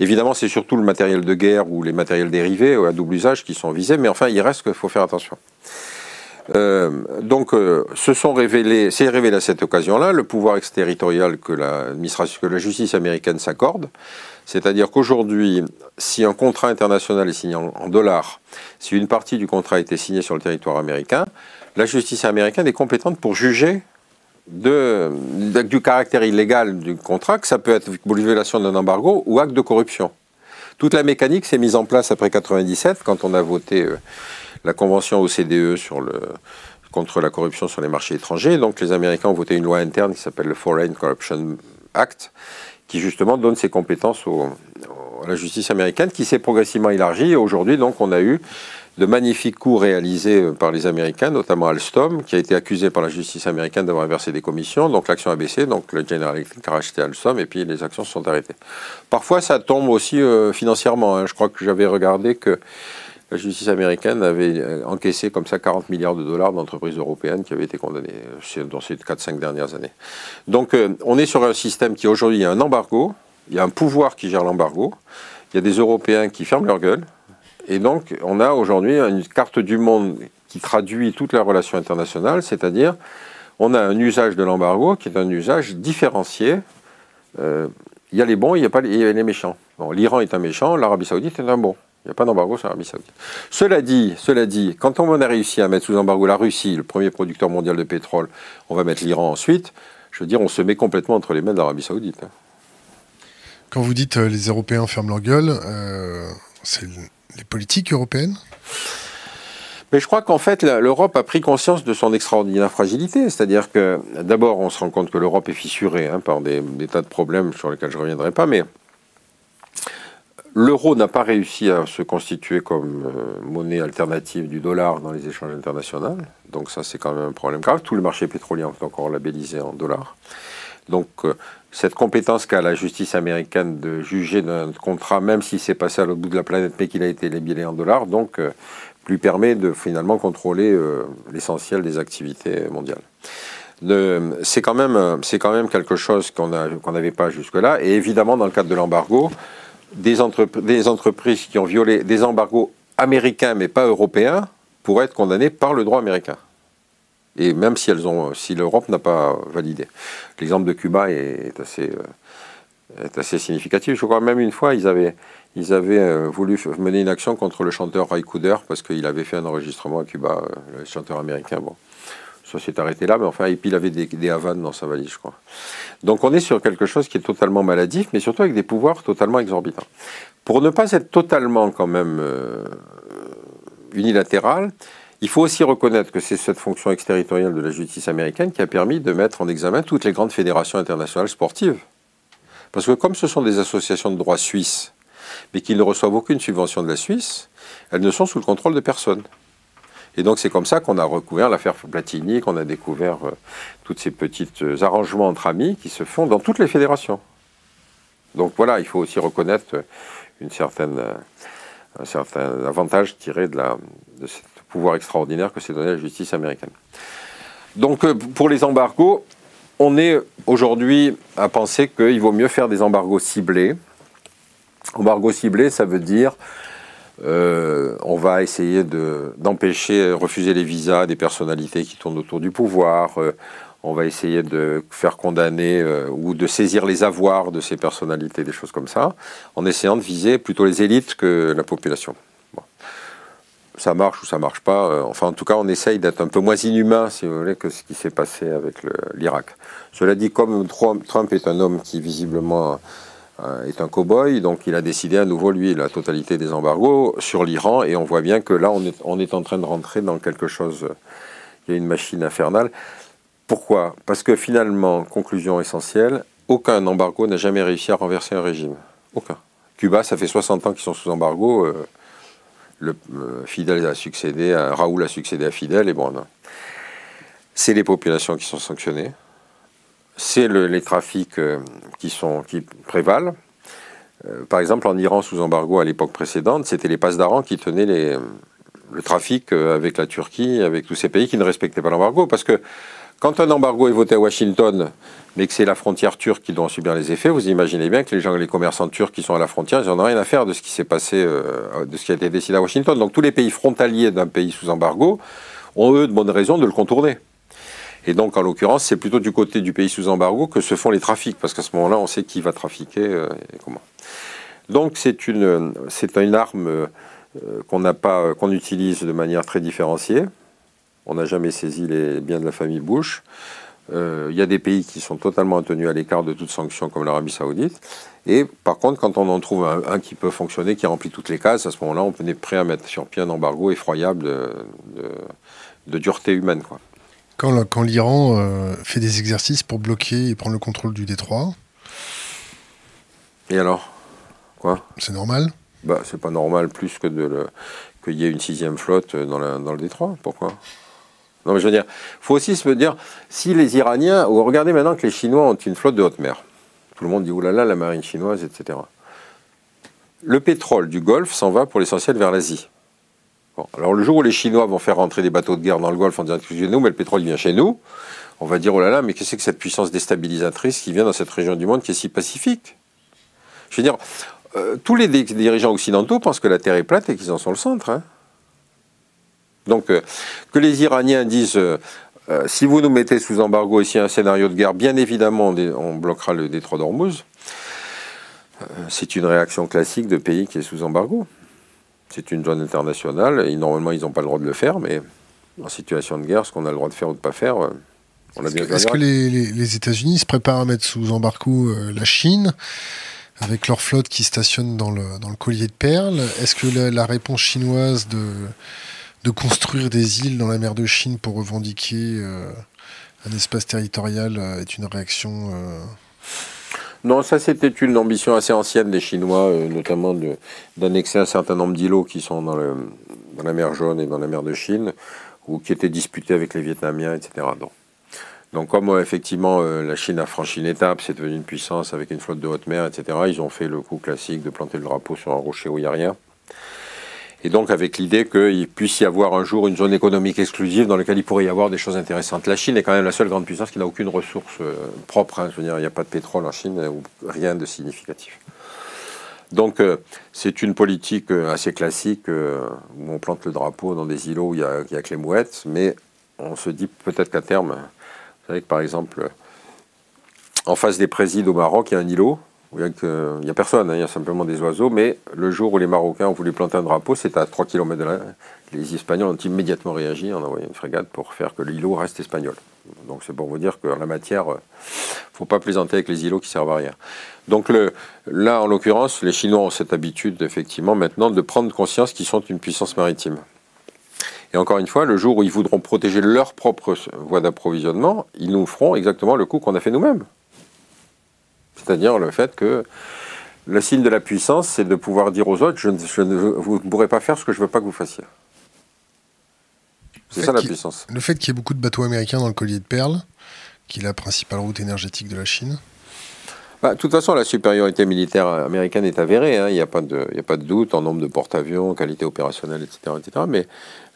évidemment, c'est surtout le matériel de guerre ou les matériels dérivés à double usage qui sont visés, mais enfin, il reste qu'il faut faire attention. Euh, donc, euh, s'est révélé à cette occasion-là le pouvoir exterritorial que la, que la justice américaine s'accorde. C'est-à-dire qu'aujourd'hui, si un contrat international est signé en, dollars, si une partie du contrat a été signée sur le territoire américain, la justice américaine est compétente pour juger du caractère illégal du contrat, que ça peut être violation d'un embargo ou acte de corruption. Toute la mécanique s'est mise en place après 97, quand on a voté euh, la convention OCDE contre la corruption sur les marchés étrangers. Donc les Américains ont voté une loi interne qui s'appelle le Foreign Corruption Act, qui justement donne ses compétences à la justice américaine, qui s'est progressivement élargie. Aujourd'hui, donc, on a eu de magnifiques coups réalisés euh, par les Américains, notamment Alstom, qui a été accusé par la justice américaine d'avoir versé des commissions. Donc l'action a baissé, donc le General Electric a racheté Alstom et puis les actions se sont arrêtées. Parfois, ça tombe aussi euh, financièrement. Hein. Je crois que j'avais regardé que la justice américaine avait euh, encaissé comme ça 40 milliards de dollars d'entreprises européennes qui avaient été condamnées dans ces 4-5 dernières années. Donc on est sur un système qui aujourd'hui a un embargo, il y a un pouvoir qui gère l'embargo, il y a des Européens qui ferment leur gueule, et donc, on a aujourd'hui une carte du monde qui traduit toutes les relations internationales, c'est-à-dire on a un usage de l'embargo qui est un usage différencié. Euh, il y a les bons, il y a, pas les, les méchants. L'Iran est un méchant, l'Arabie saoudite est un bon. Il n'y a pas d'embargo sur l'Arabie saoudite. Cela dit, cela dit, quand on a réussi à mettre sous embargo la Russie, le premier producteur mondial de pétrole, on va mettre l'Iran ensuite, je veux dire, on se met complètement entre les mains de l'Arabie saoudite. Hein. Quand vous dites euh, les Européens ferment leur gueule, euh, c'est les politiques européennes mais je crois qu'en fait, l'Europe a pris conscience de son extraordinaire fragilité. C'est-à-dire que, d'abord, on se rend compte que l'Europe est fissurée hein, par des, tas de problèmes sur lesquels je ne reviendrai pas, mais l'euro n'a pas réussi à se constituer comme euh, monnaie alternative du dollar dans les échanges internationaux. Donc ça, c'est quand même un problème grave. Tout le marché pétrolier est encore labellisé en dollars. Donc euh, cette compétence qu'a la justice américaine de juger d'un contrat, même s'il s'est passé à l'autre bout de la planète, mais qu'il a été libellé en dollars, donc euh, lui permet de finalement contrôler euh, l'essentiel des activités mondiales. C'est quand, même, quelque chose qu'on n'avait pas jusque-là. Et évidemment, dans le cadre de l'embargo, des, des entreprises qui ont violé des embargos américains mais pas européens pourraient être condamnées par le droit américain et même si elles ont, si l'Europe n'a pas validé. L'exemple de Cuba est, assez, euh, est assez significatif. Je crois même une fois, ils avaient, ils avaient euh, voulu mener une action contre le chanteur Ray Cooder parce qu'il avait fait un enregistrement à Cuba, euh, le chanteur américain. Bon, ça s'est arrêté là, mais enfin, et puis il avait des, des Havanes dans sa valise, je crois. Donc on est sur quelque chose qui est totalement maladif, mais surtout avec des pouvoirs totalement exorbitants. Pour ne pas être totalement quand même unilatéral, il faut aussi reconnaître que c'est cette fonction exterritoriale de la justice américaine qui a permis de mettre en examen toutes les grandes fédérations internationales sportives. Parce que comme ce sont des associations de droit suisses, mais qui ne reçoivent aucune subvention de la Suisse, elles ne sont sous le contrôle de personne. Et donc c'est comme ça qu'on a recouvert l'affaire Platini, qu'on a découvert euh, tous ces petits euh, arrangements entre amis qui se font dans toutes les fédérations. Donc voilà, il faut aussi reconnaître une certaine, euh, un certain avantage tiré de, la, de cette pouvoir extraordinaire que s'est donné la justice américaine. Donc euh, pour les embargos, on est aujourd'hui à penser qu'il vaut mieux faire des embargos ciblés. Embargo ciblé, ça veut dire euh, on va essayer d'empêcher, refuser les visas des personnalités qui tournent autour du pouvoir. Euh, on va essayer de faire condamner ou de saisir les avoirs de ces personnalités, des choses comme ça, en essayant de viser plutôt les élites que la population ça marche ou ça marche pas. Euh, enfin, en tout cas, on essaye d'être un peu moins inhumain, si vous voulez, que ce qui s'est passé avec l'Irak. Cela dit, comme Trump est un homme qui visiblement euh, est un cow-boy, donc il a décidé à nouveau, lui, la totalité des embargos sur l'Iran, et on voit bien que là, on est, en train de rentrer dans quelque chose, il y a une machine infernale. Pourquoi? Parce que finalement, conclusion essentielle, aucun embargo n'a jamais réussi à renverser un régime. Aucun. Cuba, ça fait 60 ans qu'ils sont sous embargo. Euh, le, euh, Fidel a succédé, à, Raoul a succédé à Fidel, et bon, c'est les populations qui sont sanctionnées, c'est les trafics euh, qui, sont, qui prévalent. Euh, par exemple, en Iran, sous embargo à l'époque précédente, c'était les passes d'Aran qui tenaient le trafic avec la Turquie, avec tous ces pays qui ne respectaient pas l'embargo, parce que quand un embargo est voté à Washington, mais que c'est la frontière turque qui doit en subir les effets, vous imaginez bien que les gens, les commerçants turcs qui sont à la frontière, ils n'en ont rien à faire de ce qui s'est passé, euh, de ce qui a été décidé à Washington. Donc tous les pays frontaliers d'un pays sous embargo ont eux de bonnes raisons de le contourner. Et donc, en l'occurrence, c'est plutôt du côté du pays sous embargo que se font les trafics, parce qu'à ce moment-là, on sait qui va trafiquer euh, et comment. Donc, c'est une, une arme euh, qu'on n'a pas, qu'on utilise de manière très différenciée. On n'a jamais saisi les biens de la famille Bush. Il y a des pays qui sont totalement tenus à l'écart de toute sanction, comme l'Arabie Saoudite. Et par contre, quand on en trouve un, qui peut fonctionner, qui remplit toutes les cases, à ce moment-là, on est prêt à mettre sur pied un embargo effroyable de, dureté humaine. Quoi. Quand, l'Iran euh, fait des exercices pour bloquer et prendre le contrôle du détroit. Et alors? Quoi? C'est normal? Bah, C'est pas normal plus que de qu'il y ait une sixième flotte dans, dans le détroit. Pourquoi? Non, mais je veux dire, il faut aussi se dire, si les Iraniens, ou regardez maintenant que les Chinois ont une flotte de haute mer. Tout le monde dit oulala, la marine chinoise, etc. Le pétrole du Golfe s'en va pour l'essentiel vers l'Asie. alors le jour où les Chinois vont faire rentrer des bateaux de guerre dans le Golfe en disant excusez-nous, mais le pétrole vient chez nous, on va dire oh là là, mais qu'est-ce que que cette puissance déstabilisatrice qui vient dans cette région du monde qui est si pacifique? Je veux dire, euh, tous les dirigeants occidentaux pensent que la Terre est plate et qu'ils en sont le centre. Hein. Donc, euh, que les Iraniens disent euh, euh, si vous nous mettez sous embargo ici un scénario de guerre, bien évidemment, on, bloquera le détroit d'Ormuz. C'est une réaction classique de pays qui est sous embargo. C'est une zone internationale, et normalement, ils n'ont pas le droit de le faire, mais en situation de guerre, ce qu'on a le droit de faire ou de ne pas faire, on a bien Est-ce que, les, États-Unis se préparent à mettre sous embargo la Chine avec leur flotte qui stationne dans le, dans le collier de perles? Est-ce que la réponse chinoise de de construire des îles dans la mer de Chine pour revendiquer euh, un espace territorial euh, est une réaction euh, Non, ça c'était une ambition assez ancienne des Chinois, notamment d'annexer un certain nombre d'îlots qui sont dans, la mer Jaune et dans la mer de Chine, ou qui étaient disputés avec les Vietnamiens, etc. Donc, donc comme effectivement la Chine a franchi une étape, c'est devenu une puissance avec une flotte de haute mer, etc., ils ont fait le coup classique de planter le drapeau sur un rocher où il n'y a rien et donc avec l'idée qu'il puisse y avoir un jour une zone économique exclusive dans laquelle il pourrait y avoir des choses intéressantes. La Chine est quand même la seule grande puissance qui n'a aucune ressource euh, propre. Hein. Je veux dire, il n'y a pas de pétrole en Chine ou rien de significatif. Donc euh, c'est une politique euh, assez classique où on plante le drapeau dans des îlots où il n'y a, a, que les mouettes, mais on se dit peut-être qu'à terme, vous savez que par exemple, en face des présides au Maroc, il y a un îlot il n'y a, personne, hein, il y a simplement des oiseaux, mais le jour où les Marocains ont voulu planter un drapeau, c'était à 3 km de là. Les Espagnols ont immédiatement réagi en envoyant une frégate pour faire que l'îlot reste espagnol. Donc c'est pour vous dire qu'en la matière, il euh, ne faut pas plaisanter avec les îlots qui servent à rien. Donc là, en l'occurrence, les Chinois ont cette habitude, effectivement, maintenant, de prendre conscience qu'ils sont une puissance maritime. Et encore une fois, le jour où ils voudront protéger leur propre voie d'approvisionnement, ils nous feront exactement le coup qu'on a fait nous-mêmes. C'est-à-dire le fait que le signe de la puissance, c'est de pouvoir dire aux autres, je ne, vous ne pourrez pas faire ce que je ne veux pas que vous fassiez. C'est ça la puissance. Le fait qu'il y ait beaucoup de bateaux américains dans le collier de perles, qui est la principale route énergétique de la Chine. Bah, de toute façon, la supériorité militaire américaine est avérée. Hein. Il n'y a, pas de, a pas de doute en nombre de porte-avions, qualité opérationnelle, etc. etc. mais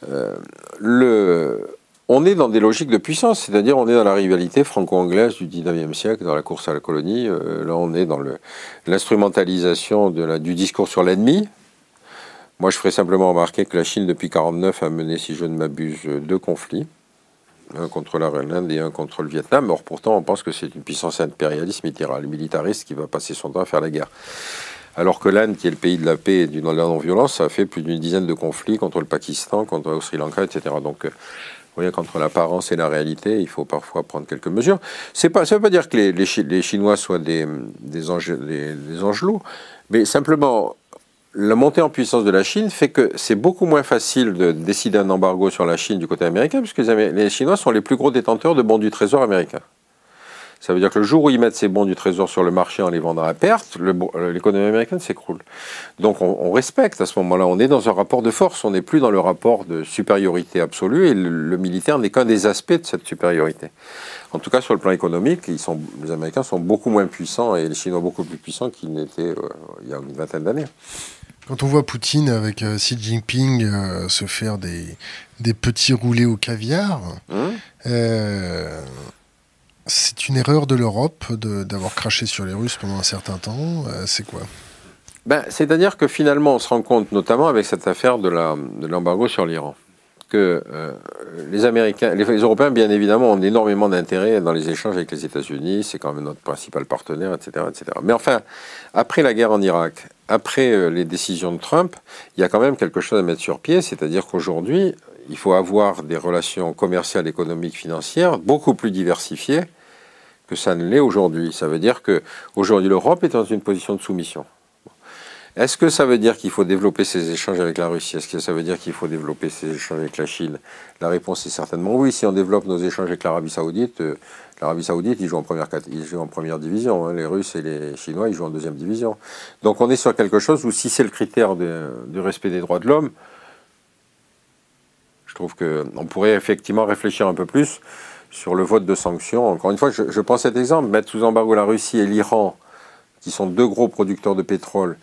euh, le, on est dans des logiques de puissance, c'est-à-dire on est dans la rivalité franco-anglaise du 19e siècle, dans la course à la colonie. Euh, là, on est dans l'instrumentalisation du discours sur l'ennemi. Moi, je ferai simplement remarquer que la Chine, depuis 1949, a mené, si je ne m'abuse, deux conflits. Un contre la Inde et un contre le Vietnam. Or, pourtant, on pense que c'est une puissance impérialiste, militariste, qui va passer son temps à faire la guerre. Alors que l'Inde, qui est le pays de la paix et du non-violence, a fait plus d'une dizaine de conflits contre le Pakistan, contre le Sri Lanka, etc. Donc, euh, vous voyez qu'entre l'apparence et la réalité, il faut parfois prendre quelques mesures. Pas, ça ne veut pas dire que les, Chinois soient des, des, angelots, mais simplement, la montée en puissance de la Chine fait que c'est beaucoup moins facile de décider un embargo sur la Chine du côté américain, puisque les Chinois sont les plus gros détenteurs de bons du trésor américain. Ça veut dire que le jour où ils mettent ces bons du trésor sur le marché en les vendant à perte, euh, l'économie américaine s'écroule. Donc on, respecte à ce moment-là, on est dans un rapport de force, on n'est plus dans le rapport de supériorité absolue et le, militaire n'est qu'un des aspects de cette supériorité. En tout cas, sur le plan économique, ils sont, les Américains sont beaucoup moins puissants et les Chinois beaucoup plus puissants qu'ils n'étaient euh, il y a une vingtaine d'années. Quand on voit Poutine avec euh, Xi Jinping se faire des, des petits roulés au caviar, hum c'est une erreur de l'Europe d'avoir craché sur les Russes pendant un certain temps. Euh, c'est quoi? Ben, C'est-à-dire que finalement, on se rend compte, notamment avec cette affaire de l'embargo sur l'Iran, que euh, les Américains, les, Européens, bien évidemment, ont énormément d'intérêt dans les échanges avec les États-Unis. C'est quand même notre principal partenaire, etc., etc. Mais enfin, après la guerre en Irak, après euh, les décisions de Trump, il y a quand même quelque chose à mettre sur pied. C'est-à-dire qu'aujourd'hui, il faut avoir des relations commerciales, économiques, financières beaucoup plus diversifiées que ça ne l'est aujourd'hui. Ça veut dire que aujourd'hui l'Europe est dans une position de soumission. Est-ce que ça veut dire qu'il faut développer ses échanges avec la Russie? Est-ce que ça veut dire qu'il faut développer ses échanges avec la Chine? La réponse est certainement oui. Si on développe nos échanges avec l'Arabie Saoudite, euh, l'Arabie Saoudite, ils jouent en première, ils en première division. Hein. Les Russes et les Chinois, ils jouent en deuxième division. Donc on est sur quelque chose où si c'est le critère du respect des droits de l'homme, je trouve qu'on pourrait effectivement réfléchir un peu plus sur le vote de sanctions. Encore une fois, je, prends cet exemple, mettre sous embargo la Russie et l'Iran, qui sont deux gros producteurs de pétrole,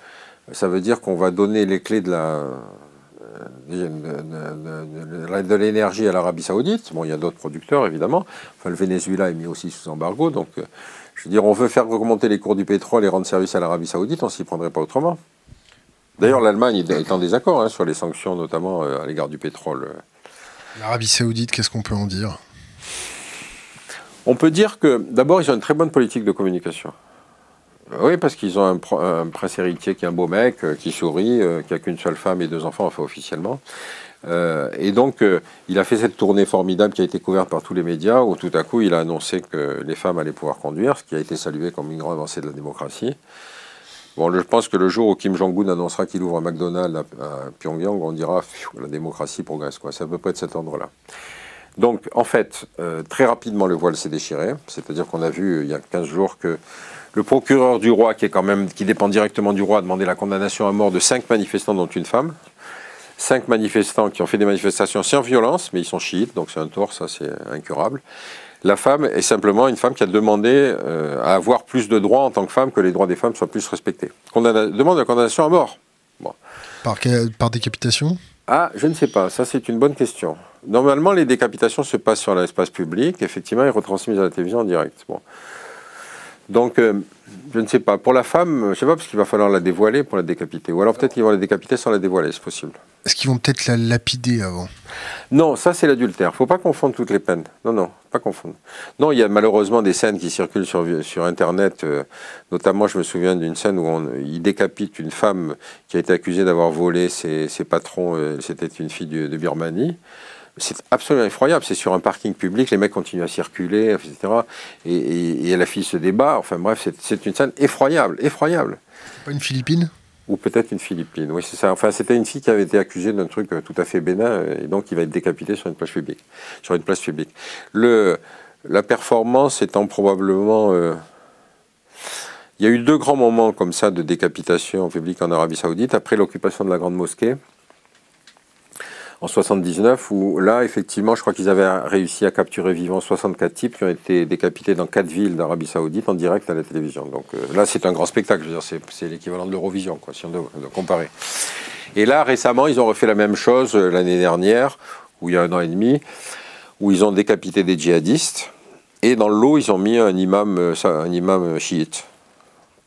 ça veut dire qu'on va donner les clés de de, l'énergie à l'Arabie Saoudite. Bon, il y a d'autres producteurs, évidemment. Enfin, le Venezuela est mis aussi sous embargo. Donc, euh, je veux dire, on veut faire remonter les cours du pétrole et rendre service à l'Arabie Saoudite, on s'y prendrait pas autrement. D'ailleurs, l'Allemagne est en désaccord hein, sur les sanctions, notamment euh, à l'égard du pétrole. L'Arabie Saoudite, qu'est-ce qu'on peut en dire? On peut dire que, d'abord, ils ont une très bonne politique de communication. Oui, parce qu'ils ont un, prince héritier qui est un beau mec, euh, qui sourit, euh, qui a qu'une seule femme et deux enfants, enfin officiellement. Euh, et donc, il a fait cette tournée formidable qui a été couverte par tous les médias, où tout à coup, il a annoncé que les femmes allaient pouvoir conduire, ce qui a été salué comme une grande avancée de la démocratie. Bon, je pense que le jour où Kim Jong-un annoncera qu'il ouvre un McDonald's à, Pyongyang, on dira la démocratie progresse. C'est à peu près de cet ordre-là. Donc, en fait, très rapidement, le voile s'est déchiré. C'est-à-dire qu'on a vu il y a 15 jours que le procureur du roi, qui est quand même, qui dépend directement du roi, a demandé la condamnation à mort de cinq manifestants, dont une femme. Cinq manifestants qui ont fait des manifestations sans violence, mais ils sont chiites, donc c'est un tort, ça c'est incurable. La femme est simplement une femme qui a demandé euh, à avoir plus de droits en tant que femme, que les droits des femmes soient plus respectés. demande la condamnation à mort. Par, par décapitation? Ah, je ne sais pas, ça c'est une bonne question. Normalement, les décapitations se passent sur l'espace public, effectivement, et retransmises à la télévision en direct. Bon. Donc, euh, je ne sais pas. Pour la femme, je ne sais pas, parce qu'il va falloir la dévoiler pour la décapiter. Ou alors peut-être qu'ils vont la décapiter sans la dévoiler, c'est possible. Est-ce qu'ils vont peut-être la lapider avant? Non, ça c'est l'adultère. Il ne faut pas confondre toutes les peines. Non, non, pas confondre. Non, il y a malheureusement des scènes qui circulent sur, sur Internet. Euh, notamment, je me souviens d'une scène où on, il décapite une femme qui a été accusée d'avoir volé ses, patrons. Euh, c'était une fille de, de Birmanie c'est absolument effroyable. C'est sur un parking public, les mecs continuent à circuler, etc. Et, la fille se débat. Enfin bref, c'est une scène effroyable, effroyable. Pas une Philippine? Ou peut-être une Philippine, oui, c'est ça. Enfin, c'était une fille qui avait été accusée d'un truc euh, tout à fait bénin, euh, et donc il va être décapité sur une place publique. Sur une place publique. Le, la performance étant probablement... Euh, il y a eu deux grands moments comme ça de décapitation en public en Arabie Saoudite, après l'occupation de la Grande Mosquée en 79, où là, effectivement, je crois qu'ils avaient réussi à capturer vivants 64 types qui ont été décapités dans quatre villes d'Arabie Saoudite en direct à la télévision. Donc euh, là, c'est un grand spectacle, c'est l'équivalent de l'Eurovision, si on doit, comparer. Et là, récemment, ils ont refait la même chose euh, l'année dernière, où il y a un an et demi, où ils ont décapité des djihadistes, et dans l'eau, ils ont mis un imam, euh, un imam chiite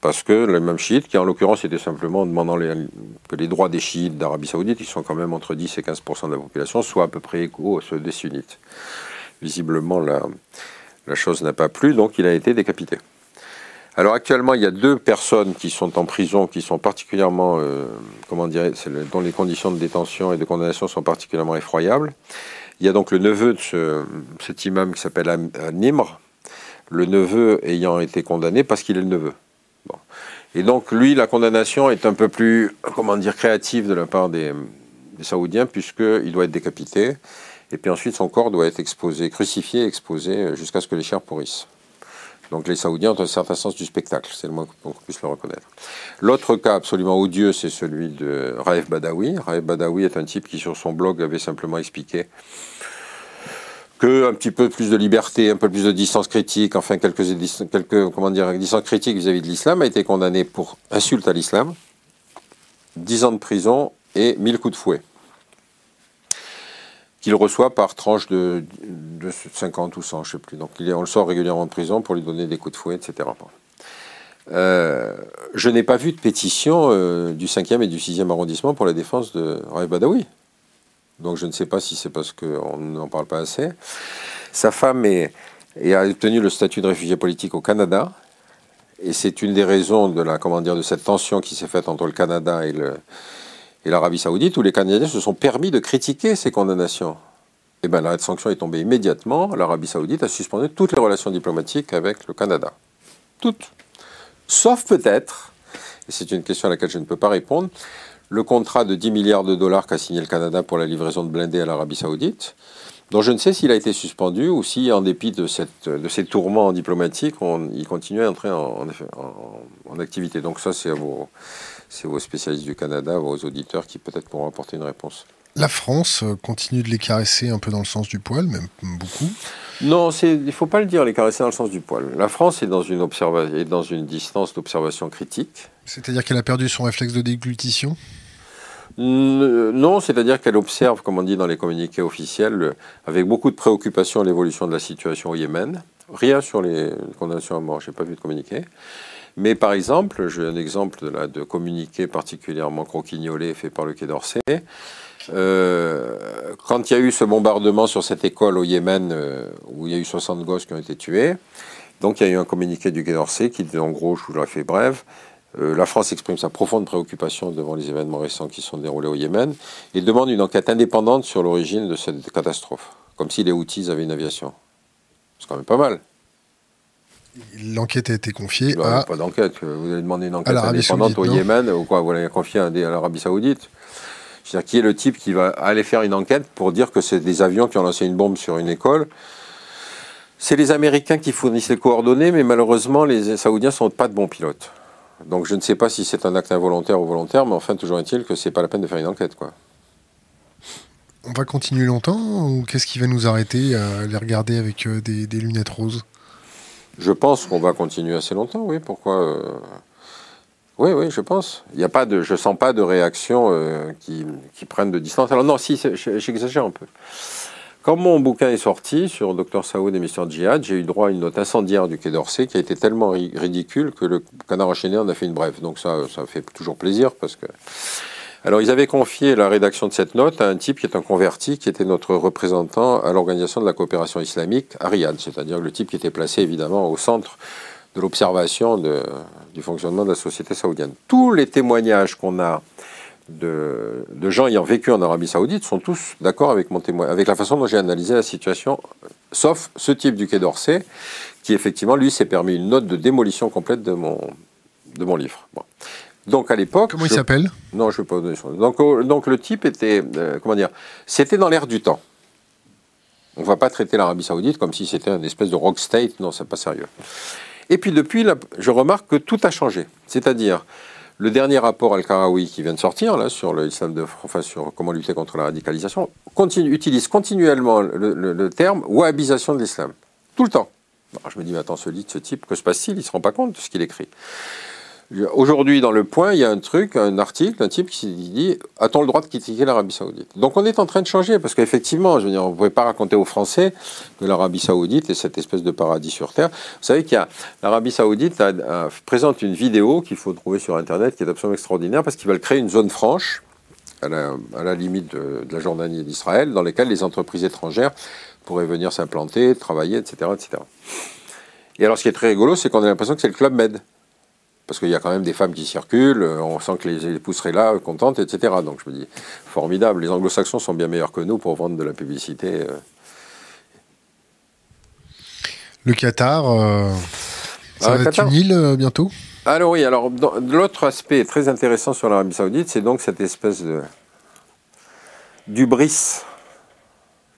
parce que le même chiite, qui en l'occurrence était simplement demandant que les droits des chiites d'Arabie Saoudite, qui sont quand même entre 10 et 15% de la population, soient à peu près égaux à ceux des sunnites. Visiblement, la, la chose n'a pas plu, donc il a été décapité. Alors actuellement, il y a deux personnes qui sont en prison, qui sont particulièrement, euh, comment dire, dont les conditions de détention et de condamnation sont particulièrement effroyables. Il y a donc le neveu de cet imam qui s'appelle Nimr, le neveu ayant été condamné parce qu'il est le neveu. Et donc, lui, la condamnation est un peu plus, comment dire, créative de la part des, des Saoudiens, puisqu'il doit être décapité. Et puis ensuite, son corps doit être exposé, crucifié, exposé jusqu'à ce que les chairs pourrissent. Donc les Saoudiens ont un certain sens du spectacle, c'est le moins qu'on puisse le reconnaître. L'autre cas absolument odieux, c'est celui de Raif Badawi. Raif Badawi est un type qui, sur son blog, avait simplement expliqué que un petit peu plus de liberté, un peu plus de distance critique, enfin quelques, quelques comment dire, distance critique vis-à-vis de l'islam, a été condamné pour insulte à l'islam, 10 ans de prison et 1000 coups de fouet, qu'il reçoit par tranche de, de, 50 ou 100, je ne sais plus. Donc on le sort régulièrement de prison pour lui donner des coups de fouet, etc. Euh, je n'ai pas vu de pétition euh, du 5e et du 6e arrondissement pour la défense de Raif Badawi. Donc je ne sais pas si c'est parce qu'on n'en parle pas assez. Sa femme a obtenu le statut de réfugié politique au Canada. Et c'est une des raisons de, la, comment de cette tension qui s'est faite entre le Canada et, et l'Arabie saoudite, où les Canadiens se sont permis de critiquer ces condamnations. eh ben, la sanction est tombée immédiatement. L'Arabie saoudite a suspendu toutes les relations diplomatiques avec le Canada. Toutes. Sauf peut-être, et c'est une question à laquelle je ne peux pas répondre, le contrat de 10 milliards de dollars qu'a signé le Canada pour la livraison de blindés à l'Arabie saoudite, dont je ne sais s'il a été suspendu ou si, en dépit de, cette, de ces tourments diplomatiques, on, il continue à entrer en, en, activité. Donc ça, c'est à vos, vos spécialistes du Canada, vos auditeurs qui peut-être pourront apporter une réponse. La France euh, continue de les caresser un peu dans le sens du poil, même beaucoup. Non, il ne faut pas le dire, les caresser dans le sens du poil. La France est dans une, est dans une distance d'observation critique. C'est-à-dire qu'elle a perdu son réflexe de déglutition? Non, c'est-à-dire qu'elle observe, comme on dit dans les communiqués officiels, avec beaucoup de préoccupation l'évolution de la situation au Yémen. Rien sur les condamnations à mort, je n'ai pas vu de communiqué. Mais par exemple, j'ai un exemple de, communiqué particulièrement croquignolé fait par le Quai d'Orsay. Euh, quand il y a eu ce bombardement sur cette école au Yémen, euh, où il y a eu 60 gosses qui ont été tués, donc il y a eu un communiqué du Quai d'Orsay qui dit en gros, je vous l'ai fait bref, euh, la France exprime sa profonde préoccupation devant les événements récents qui sont déroulés au Yémen et demande une enquête indépendante sur l'origine de cette catastrophe, comme si les Houthis avaient une aviation. C'est quand même pas mal. L'enquête a été confiée à... Pas d'enquête. Vous avez demandé une enquête indépendante au Yémen, ou quoi Vous l'avez confiée à l'Arabie Saoudite C'est-à-dire, qui est le type qui va aller faire une enquête pour dire que c'est des avions qui ont lancé une bombe sur une école? C'est les Américains qui fournissent les coordonnées, mais malheureusement, les Saoudiens ne sont pas de bons pilotes. Donc je ne sais pas si c'est un acte involontaire ou volontaire, mais enfin, toujours est-il que c'est pas la peine de faire une enquête, quoi. On va continuer longtemps ou qu'est-ce qui va nous arrêter à les regarder avec euh, des, lunettes roses? Je pense qu'on va continuer assez longtemps, oui. Pourquoi euh, Oui, oui, je pense. Il y a pas de, je sens pas de réaction euh, qui, qui, prennent de distance. Alors non, si, j'exagère un peu. Quand mon bouquin est sorti sur Dr Saoud et Mr Djihad, j'ai eu droit à une note incendiaire du Quai d'Orsay qui a été tellement ridicule que le canard enchaîné en a fait une brève. Donc ça, ça fait toujours plaisir parce que. Alors ils avaient confié la rédaction de cette note à un type qui est un converti, qui était notre représentant à l'Organisation de la coopération islamique à Riyad, c'est-à-dire le type qui était placé évidemment au centre de l'observation du fonctionnement de la société saoudienne. Tous les témoignages qu'on a de, gens ayant vécu en Arabie Saoudite sont tous d'accord avec mon témoin, avec la façon dont j'ai analysé la situation, sauf ce type du Quai d'Orsay, qui effectivement, lui, s'est permis une note de démolition complète de mon, de mon livre. Donc à l'époque. Comment il s'appelle? Non, je ne vais pas donner son nom. Donc, donc le type était. Euh, comment dire C'était dans l'air du temps. On ne va pas traiter l'Arabie Saoudite comme si c'était une espèce de rock state. Non, c'est pas sérieux. Et puis depuis, je remarque que tout a changé. C'est-à-dire, le dernier rapport Al-Karawi qui vient de sortir là, sur, le de, enfin, sur comment lutter contre la radicalisation utilise continuellement le, terme wahhabisation de l'islam. Tout le temps. je me dis, mais attends, ce lit ce type, que se passe-t-il? Il ne se rend pas compte de ce qu'il écrit. Aujourd'hui, dans le point, il y a un truc, un article, un type qui dit A-t-on le droit de critiquer l'Arabie Saoudite? Donc on est en train de changer, parce qu'effectivement, je veux dire, on ne pouvait pas raconter aux Français que l'Arabie Saoudite est cette espèce de paradis sur Terre. Vous savez qu'il y a. L'Arabie Saoudite présente une vidéo qu'il faut trouver sur Internet qui est absolument extraordinaire, parce qu'ils veulent créer une zone franche, à la, limite de, la Jordanie et d'Israël, dans laquelle les entreprises étrangères pourraient venir s'implanter, travailler, etc., etc. Et alors, ce qui est très rigolo, c'est qu'on a l'impression que c'est le Club Med parce qu'il y a quand même des femmes qui circulent, euh, on sent que les épouses seraient là, contentes, etc. Donc je me dis, formidable, les anglo-saxons sont bien meilleurs que nous pour vendre de la publicité. Euh. Le Qatar, euh, ça va être une île bientôt? Alors oui, alors l'autre aspect très intéressant sur l'Arabie Saoudite, c'est donc cette espèce de d'ubris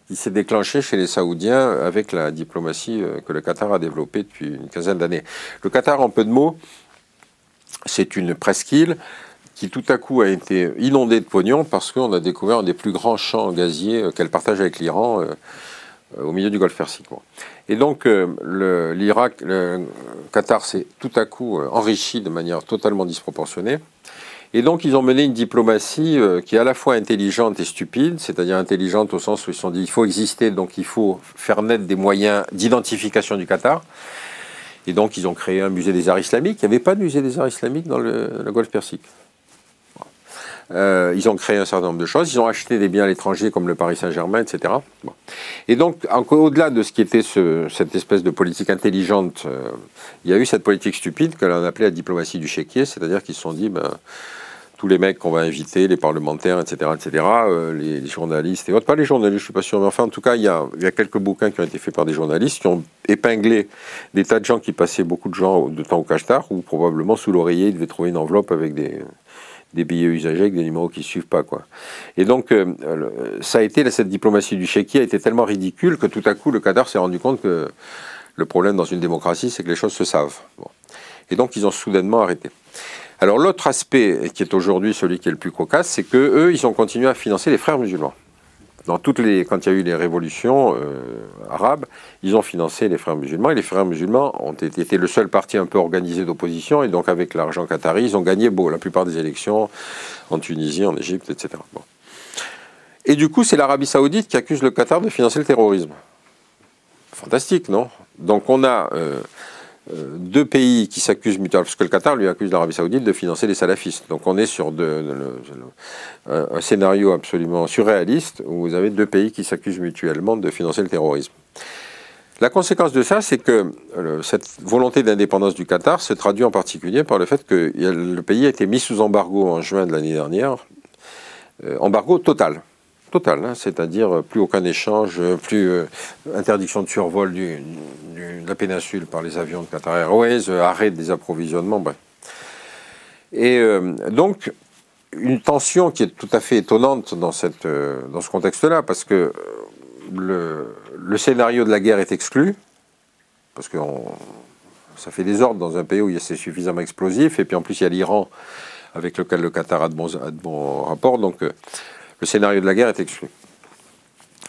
qui s'est déclenché chez les Saoudiens avec la diplomatie que le Qatar a développée depuis une quinzaine d'années. Le Qatar, en peu de mots, c'est une presqu'île qui tout à coup a été inondée de pognon parce qu'on a découvert un des plus grands champs gaziers euh, qu'elle partage avec l'Iran euh, euh, au milieu du Golfe Persique. Et donc l'Irak, le, Qatar s'est tout à coup enrichi de manière totalement disproportionnée. Et donc ils ont mené une diplomatie qui est à la fois intelligente et stupide, c'est-à-dire intelligente au sens où ils se sont dit il faut exister, donc il faut faire naître des moyens d'identification du Qatar. Et donc, ils ont créé un musée des arts islamiques. Il n'y avait pas de musée des arts islamiques dans le, Golfe Persique. Euh, ils ont créé un certain nombre de choses. Ils ont acheté des biens à l'étranger comme le Paris Saint-Germain, etc. Et donc, au-delà de ce qui était cette espèce de politique intelligente, euh, il y a eu cette politique stupide que l'on appelait la diplomatie du chéquier, c'est-à-dire qu'ils se sont dit, ben, tous les mecs qu'on va inviter, les parlementaires, etc., etc., euh, les, journalistes et autres. Pas les journalistes, je suis pas sûr, mais enfin, en tout cas, il y a, quelques bouquins qui ont été faits par des journalistes qui ont épinglé des tas de gens qui passaient beaucoup de, gens, de temps au cachetar, ou probablement sous l'oreiller, ils devaient trouver une enveloppe avec des, des billets usagés avec des numéros qui ne suivent pas. Quoi. Et donc, euh, ça a été, cette diplomatie du chéquier a été tellement ridicule que tout à coup, le Qatar s'est rendu compte que le problème dans une démocratie, c'est que les choses se savent. Et donc, ils ont soudainement arrêté. Alors l'autre aspect qui est aujourd'hui celui qui est le plus cocasse, c'est que eux, ils ont continué à financer les frères musulmans. Dans toutes les, quand il y a eu les révolutions euh, arabes, ils ont financé les frères musulmans et les frères musulmans ont été, le seul parti un peu organisé d'opposition et donc avec l'argent qatari, ils ont gagné beau, la plupart des élections en Tunisie, en Égypte, etc. Et du coup, c'est l'Arabie saoudite qui accuse le Qatar de financer le terrorisme. Fantastique, non? Donc on a euh, deux pays qui s'accusent mutuellement, parce que le Qatar lui accuse l'Arabie Saoudite de financer les salafistes. Donc on est sur un scénario absolument surréaliste où vous avez deux pays qui s'accusent mutuellement de financer le terrorisme. La conséquence de ça, c'est que euh, cette volonté d'indépendance du Qatar se traduit en particulier par le fait que le pays a été mis sous embargo en juin de l'année dernière, euh, embargo total total, hein, c'est-à-dire plus aucun échange, plus euh, interdiction de survol de la péninsule par les avions de Qatar Airways, euh, arrêt des approvisionnements. Et euh, donc, une tension qui est tout à fait étonnante dans, ce contexte-là, parce que le, scénario de la guerre est exclu, parce que ça fait des ordres dans un pays où c'est suffisamment explosif, et puis en plus il y a l'Iran avec lequel le Qatar a de bons, rapports, le scénario de la guerre est exclu.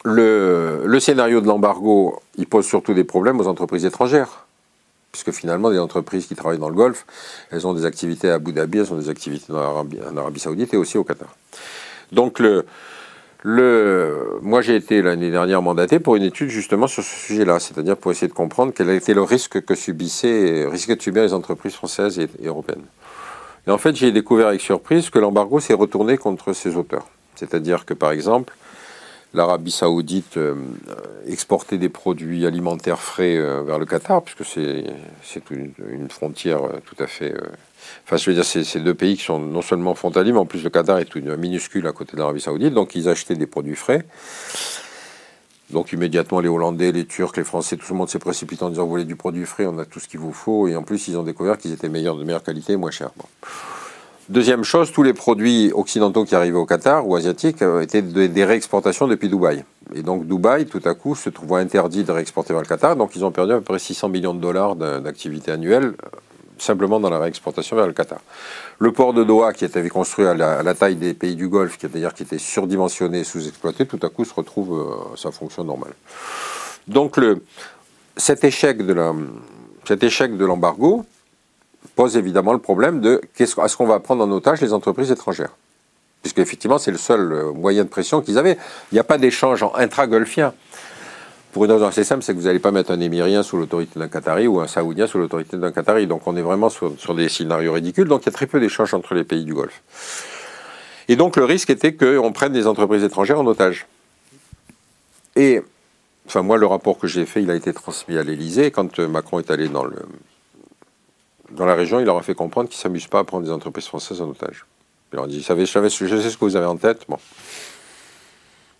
Le, scénario de l'embargo, il pose surtout des problèmes aux entreprises étrangères. Puisque finalement, les entreprises qui travaillent dans le Golfe, elles ont des activités à Abu Dhabi, elles ont des activités en Arabie, Saoudite et aussi au Qatar. Donc, moi, j'ai été l'année dernière mandaté pour une étude justement sur ce sujet-là, c'est-à-dire pour essayer de comprendre quel était le risque que subissaient, risquaient de subir les entreprises françaises et européennes. Et en fait, j'ai découvert avec surprise que l'embargo s'est retourné contre ses auteurs. C'est-à-dire que, par exemple, l'Arabie saoudite euh, exportait des produits alimentaires frais euh, vers le Qatar, puisque c'est une, frontière euh, tout à fait... Enfin, je veux dire, c'est deux pays qui sont non seulement frontaliers, mais en plus le Qatar est une minuscule à côté de l'Arabie saoudite, donc ils achetaient des produits frais. Donc immédiatement, les Hollandais, les Turcs, les Français, tout le monde s'est précipité en disant, vous voulez du produit frais, on a tout ce qu'il vous faut. Et en plus, ils ont découvert qu'ils étaient meilleurs, de meilleure qualité moins chers. Deuxième chose, tous les produits occidentaux qui arrivaient au Qatar ou asiatiques euh, étaient des réexportations depuis Dubaï. Et donc Dubaï, tout à coup, se trouvait interdit de réexporter vers le Qatar. Donc ils ont perdu à peu près 600 millions de dollars d'activité annuelle euh, simplement dans la réexportation vers le Qatar. Le port de Doha, qui était construit à la, taille des pays du Golfe, qui qui était surdimensionné, sous-exploité, tout à coup se retrouve euh, à sa fonction normale. Donc cet échec de l'embargo, pose évidemment le problème de est-ce qu'on va prendre en otage les entreprises étrangères Puisque effectivement, c'est le seul euh, moyen de pression qu'ils avaient. Il n'y a pas d'échange intra-golfien. Pour une raison assez simple, c'est que vous n'allez pas mettre un Émirien sous l'autorité d'un Qatari ou un Saoudien sous l'autorité d'un Qatari. Donc on est vraiment sur, des scénarios ridicules. Donc il y a très peu d'échanges entre les pays du Golfe. Et donc le risque était qu'on prenne des entreprises étrangères en otage. Et, enfin moi, le rapport que j'ai fait, il a été transmis à l'Élysée. Quand euh, Macron est allé dans le, dans la région, il leur a fait comprendre qu'ils ne s'amusent pas à prendre des entreprises françaises en otage. Il leur a dit, je, sais ce que vous avez en tête.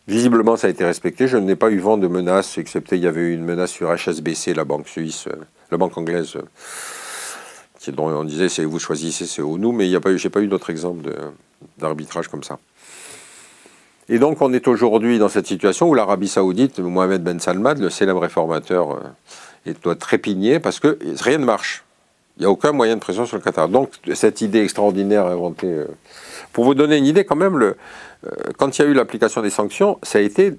Visiblement, ça a été respecté. Je n'ai pas eu vent de menaces, excepté il y avait eu une menace sur HSBC, la banque suisse, euh, la banque anglaise, euh, dont on disait c'est vous choisissez, c'est ou nous, mais je n'ai pas eu d'autres exemples d'arbitrage comme ça. Et donc, on est aujourd'hui dans cette situation où l'Arabie Saoudite, Mohamed Ben Salman, le célèbre réformateur, euh, doit trépigner parce que rien ne marche. Il n'y a aucun moyen de pression sur le Qatar. Donc, cette idée extraordinaire inventée. Euh, pour vous donner une idée, quand même, euh, quand il y a eu l'application des sanctions, ça a été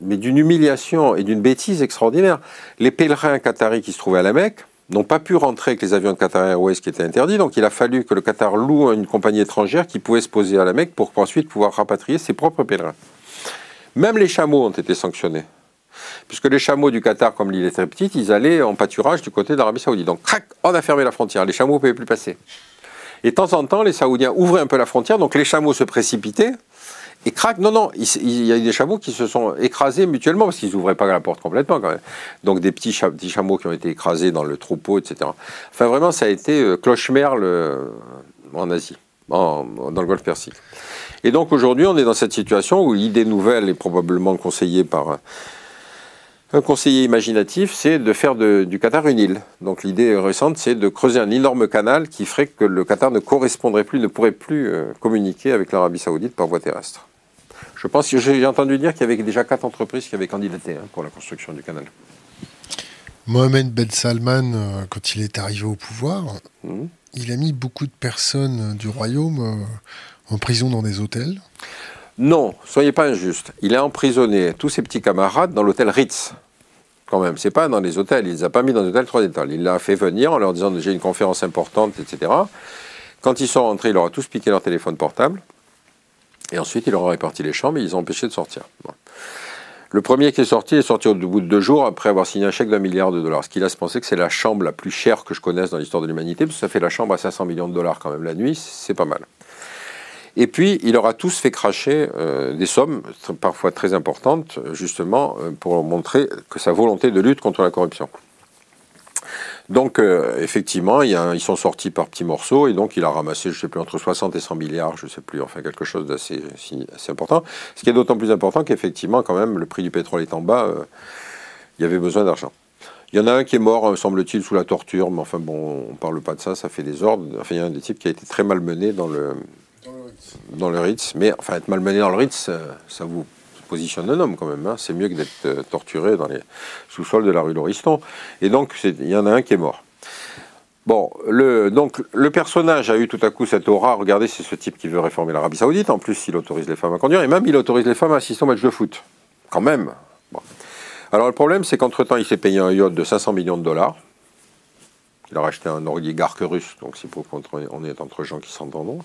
d'une humiliation et d'une bêtise extraordinaire. Les pèlerins qataris qui se trouvaient à la Mecque n'ont pas pu rentrer avec les avions de Qatar Airways qui étaient interdits, donc il a fallu que le Qatar loue une compagnie étrangère qui pouvait se poser à la Mecque pour ensuite pouvoir rapatrier ses propres pèlerins. Même les chameaux ont été sanctionnés puisque les chameaux du Qatar, comme l'île est très petite, ils allaient en pâturage du côté d'Arabie Saoudite. Donc, crac, on a fermé la frontière, les chameaux ne pouvaient plus passer. Et de temps en temps, les Saoudiens ouvraient un peu la frontière, donc les chameaux se précipitaient, et crac, non, non, il, y a eu des chameaux qui se sont écrasés mutuellement, parce qu'ils n'ouvraient pas la porte complètement quand même. Donc des petits, chameaux qui ont été écrasés dans le troupeau, etc. Enfin vraiment, ça a été euh, cloche-merle euh, en Asie. dans le Golfe Persique. Et donc aujourd'hui, on est dans cette situation où l'idée nouvelle est probablement conseillée par un conseiller imaginatif, c'est de faire du Qatar une île. Donc l'idée récente, c'est de creuser un énorme canal qui ferait que le Qatar ne correspondrait plus, ne pourrait plus euh, communiquer avec l'Arabie saoudite par voie terrestre. Je pense que j'ai entendu dire qu'il y avait déjà quatre entreprises qui avaient candidaté hein, pour la construction du canal. Mohamed Ben Salman, euh, quand il est arrivé au pouvoir, hmm. il a mis beaucoup de personnes euh, du royaume en prison dans des hôtels. Non, soyez pas injuste. Il a emprisonné tous ses petits camarades dans l'hôtel Ritz. Quand même, c'est pas dans les hôtels. Il les a pas mis dans des hôtels trois étoiles. Il l'a fait venir en leur disant j'ai une conférence importante, etc. Quand ils sont rentrés, il leur a tous piqué leur téléphone portable. Et ensuite, il leur a réparti les chambres et ils ont empêché de sortir. Le premier qui est sorti est sorti au bout de deux jours après avoir signé un chèque d'un milliard de dollars. Ce qui laisse penser que c'est la chambre la plus chère que je connaisse dans l'histoire de l'humanité, parce que ça fait la chambre à 500 millions de dollars quand même la nuit, c'est pas mal. Et puis, il aura tous fait cracher euh, des sommes, parfois très importantes, justement, euh, pour montrer que sa volonté de lutte contre la corruption. Donc, euh, effectivement, ils sont sortis par petits morceaux, et donc il a ramassé, je ne sais plus, entre 60 et 100 milliards, je ne sais plus, enfin quelque chose d'assez important. Ce qui est d'autant plus important qu'effectivement, quand même, le prix du pétrole en bas, il y avait besoin d'argent. Il y en a un qui est mort, semble-t-il, sous la torture, mais enfin bon, on ne parle pas de ça, ça fait des ordres. Enfin, il y a un des types qui a été très malmené dans le, dans le Ritz. Mais enfin, être malmené dans le Ritz, ça vous positionne un homme quand même. Hein. C'est mieux que d'être euh, torturé dans les sous-sols de la rue Lauriston. Et donc, il y en a un qui est mort. Bon, le, donc le personnage a eu tout à coup cette aura. Regardez, c'est ce type qui veut réformer l'Arabie Saoudite. En plus, il autorise les femmes à conduire et même il autorise les femmes à assister au match de foot. Quand même. Alors le problème, c'est qu'entre-temps, il s'est payé un yacht de 500 millions de dollars. Il a racheté un oligarque russe, donc c'est pour qu'on est entre gens qui s'entendent.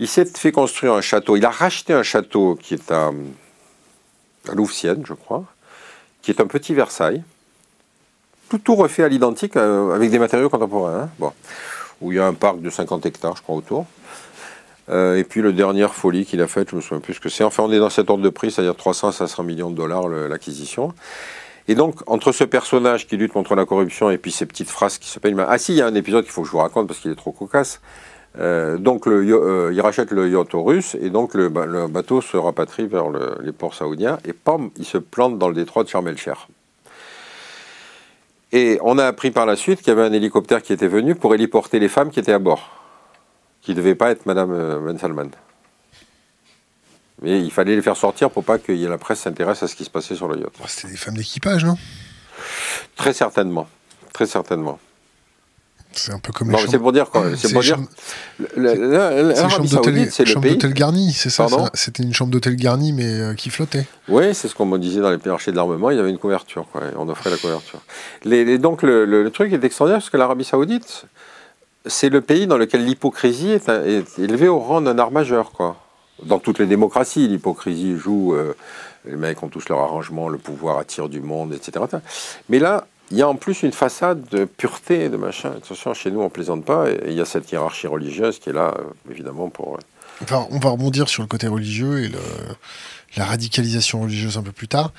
Il s'est fait construire un château. Il a racheté un château qui est à, à je crois, qui est un petit Versailles. Tout, refait à l'identique euh, avec des matériaux contemporains. Hein. bon. Où il y a un parc de 50 hectares, je crois, autour. Euh, et puis, la dernière folie qu'il a faite, je me souviens plus ce que c'est. Enfin, on est dans cet ordre de prix, c'est-à-dire 300 à 500 millions de dollars l'acquisition. Et donc, entre ce personnage qui lutte contre la corruption et puis ces petites phrases qui se peignent. Ah, si, il y a un épisode qu'il faut que je vous raconte parce qu'il est trop cocasse. Euh, donc le, euh, il rachète le yacht aux Russes et donc le, bateau se rapatrie vers les ports saoudiens et pam, il se plante dans le détroit de Sharm el-Sheikh. Et on a appris par la suite qu'il y avait un hélicoptère qui était venu pour héliporter les femmes qui étaient à bord, qui ne devaient pas être Madame euh, Ben Salman. Mais il fallait les faire sortir pour pas que la presse s'intéresse à ce qui se passait sur le yacht. C'était des femmes d'équipage, non? Très certainement, très certainement. C'est un peu comme non, c'est pour dire quoi C'est pour dire. C'est chambre d'hôtel garnie, c'est ça C'était une chambre d'hôtel garnie, mais euh, qui flottait. Oui, c'est ce qu'on me disait dans les marchés de l'armement. Il y avait une couverture, quoi. On offrait la couverture. Les, donc le, truc est extraordinaire parce que l'Arabie Saoudite, c'est le pays dans lequel l'hypocrisie est, élevée au rang d'un art majeur, quoi. Dans toutes les démocraties, l'hypocrisie joue. Euh, les mecs ont tous leur arrangement, le pouvoir attire du monde, etc. Mais là, il y a en plus une façade de pureté, de machin. Attention, chez nous, on plaisante pas. Et il y a cette hiérarchie religieuse qui est là, euh, évidemment, pour. Euh, enfin, on va rebondir sur le côté religieux et la radicalisation religieuse un peu plus tard.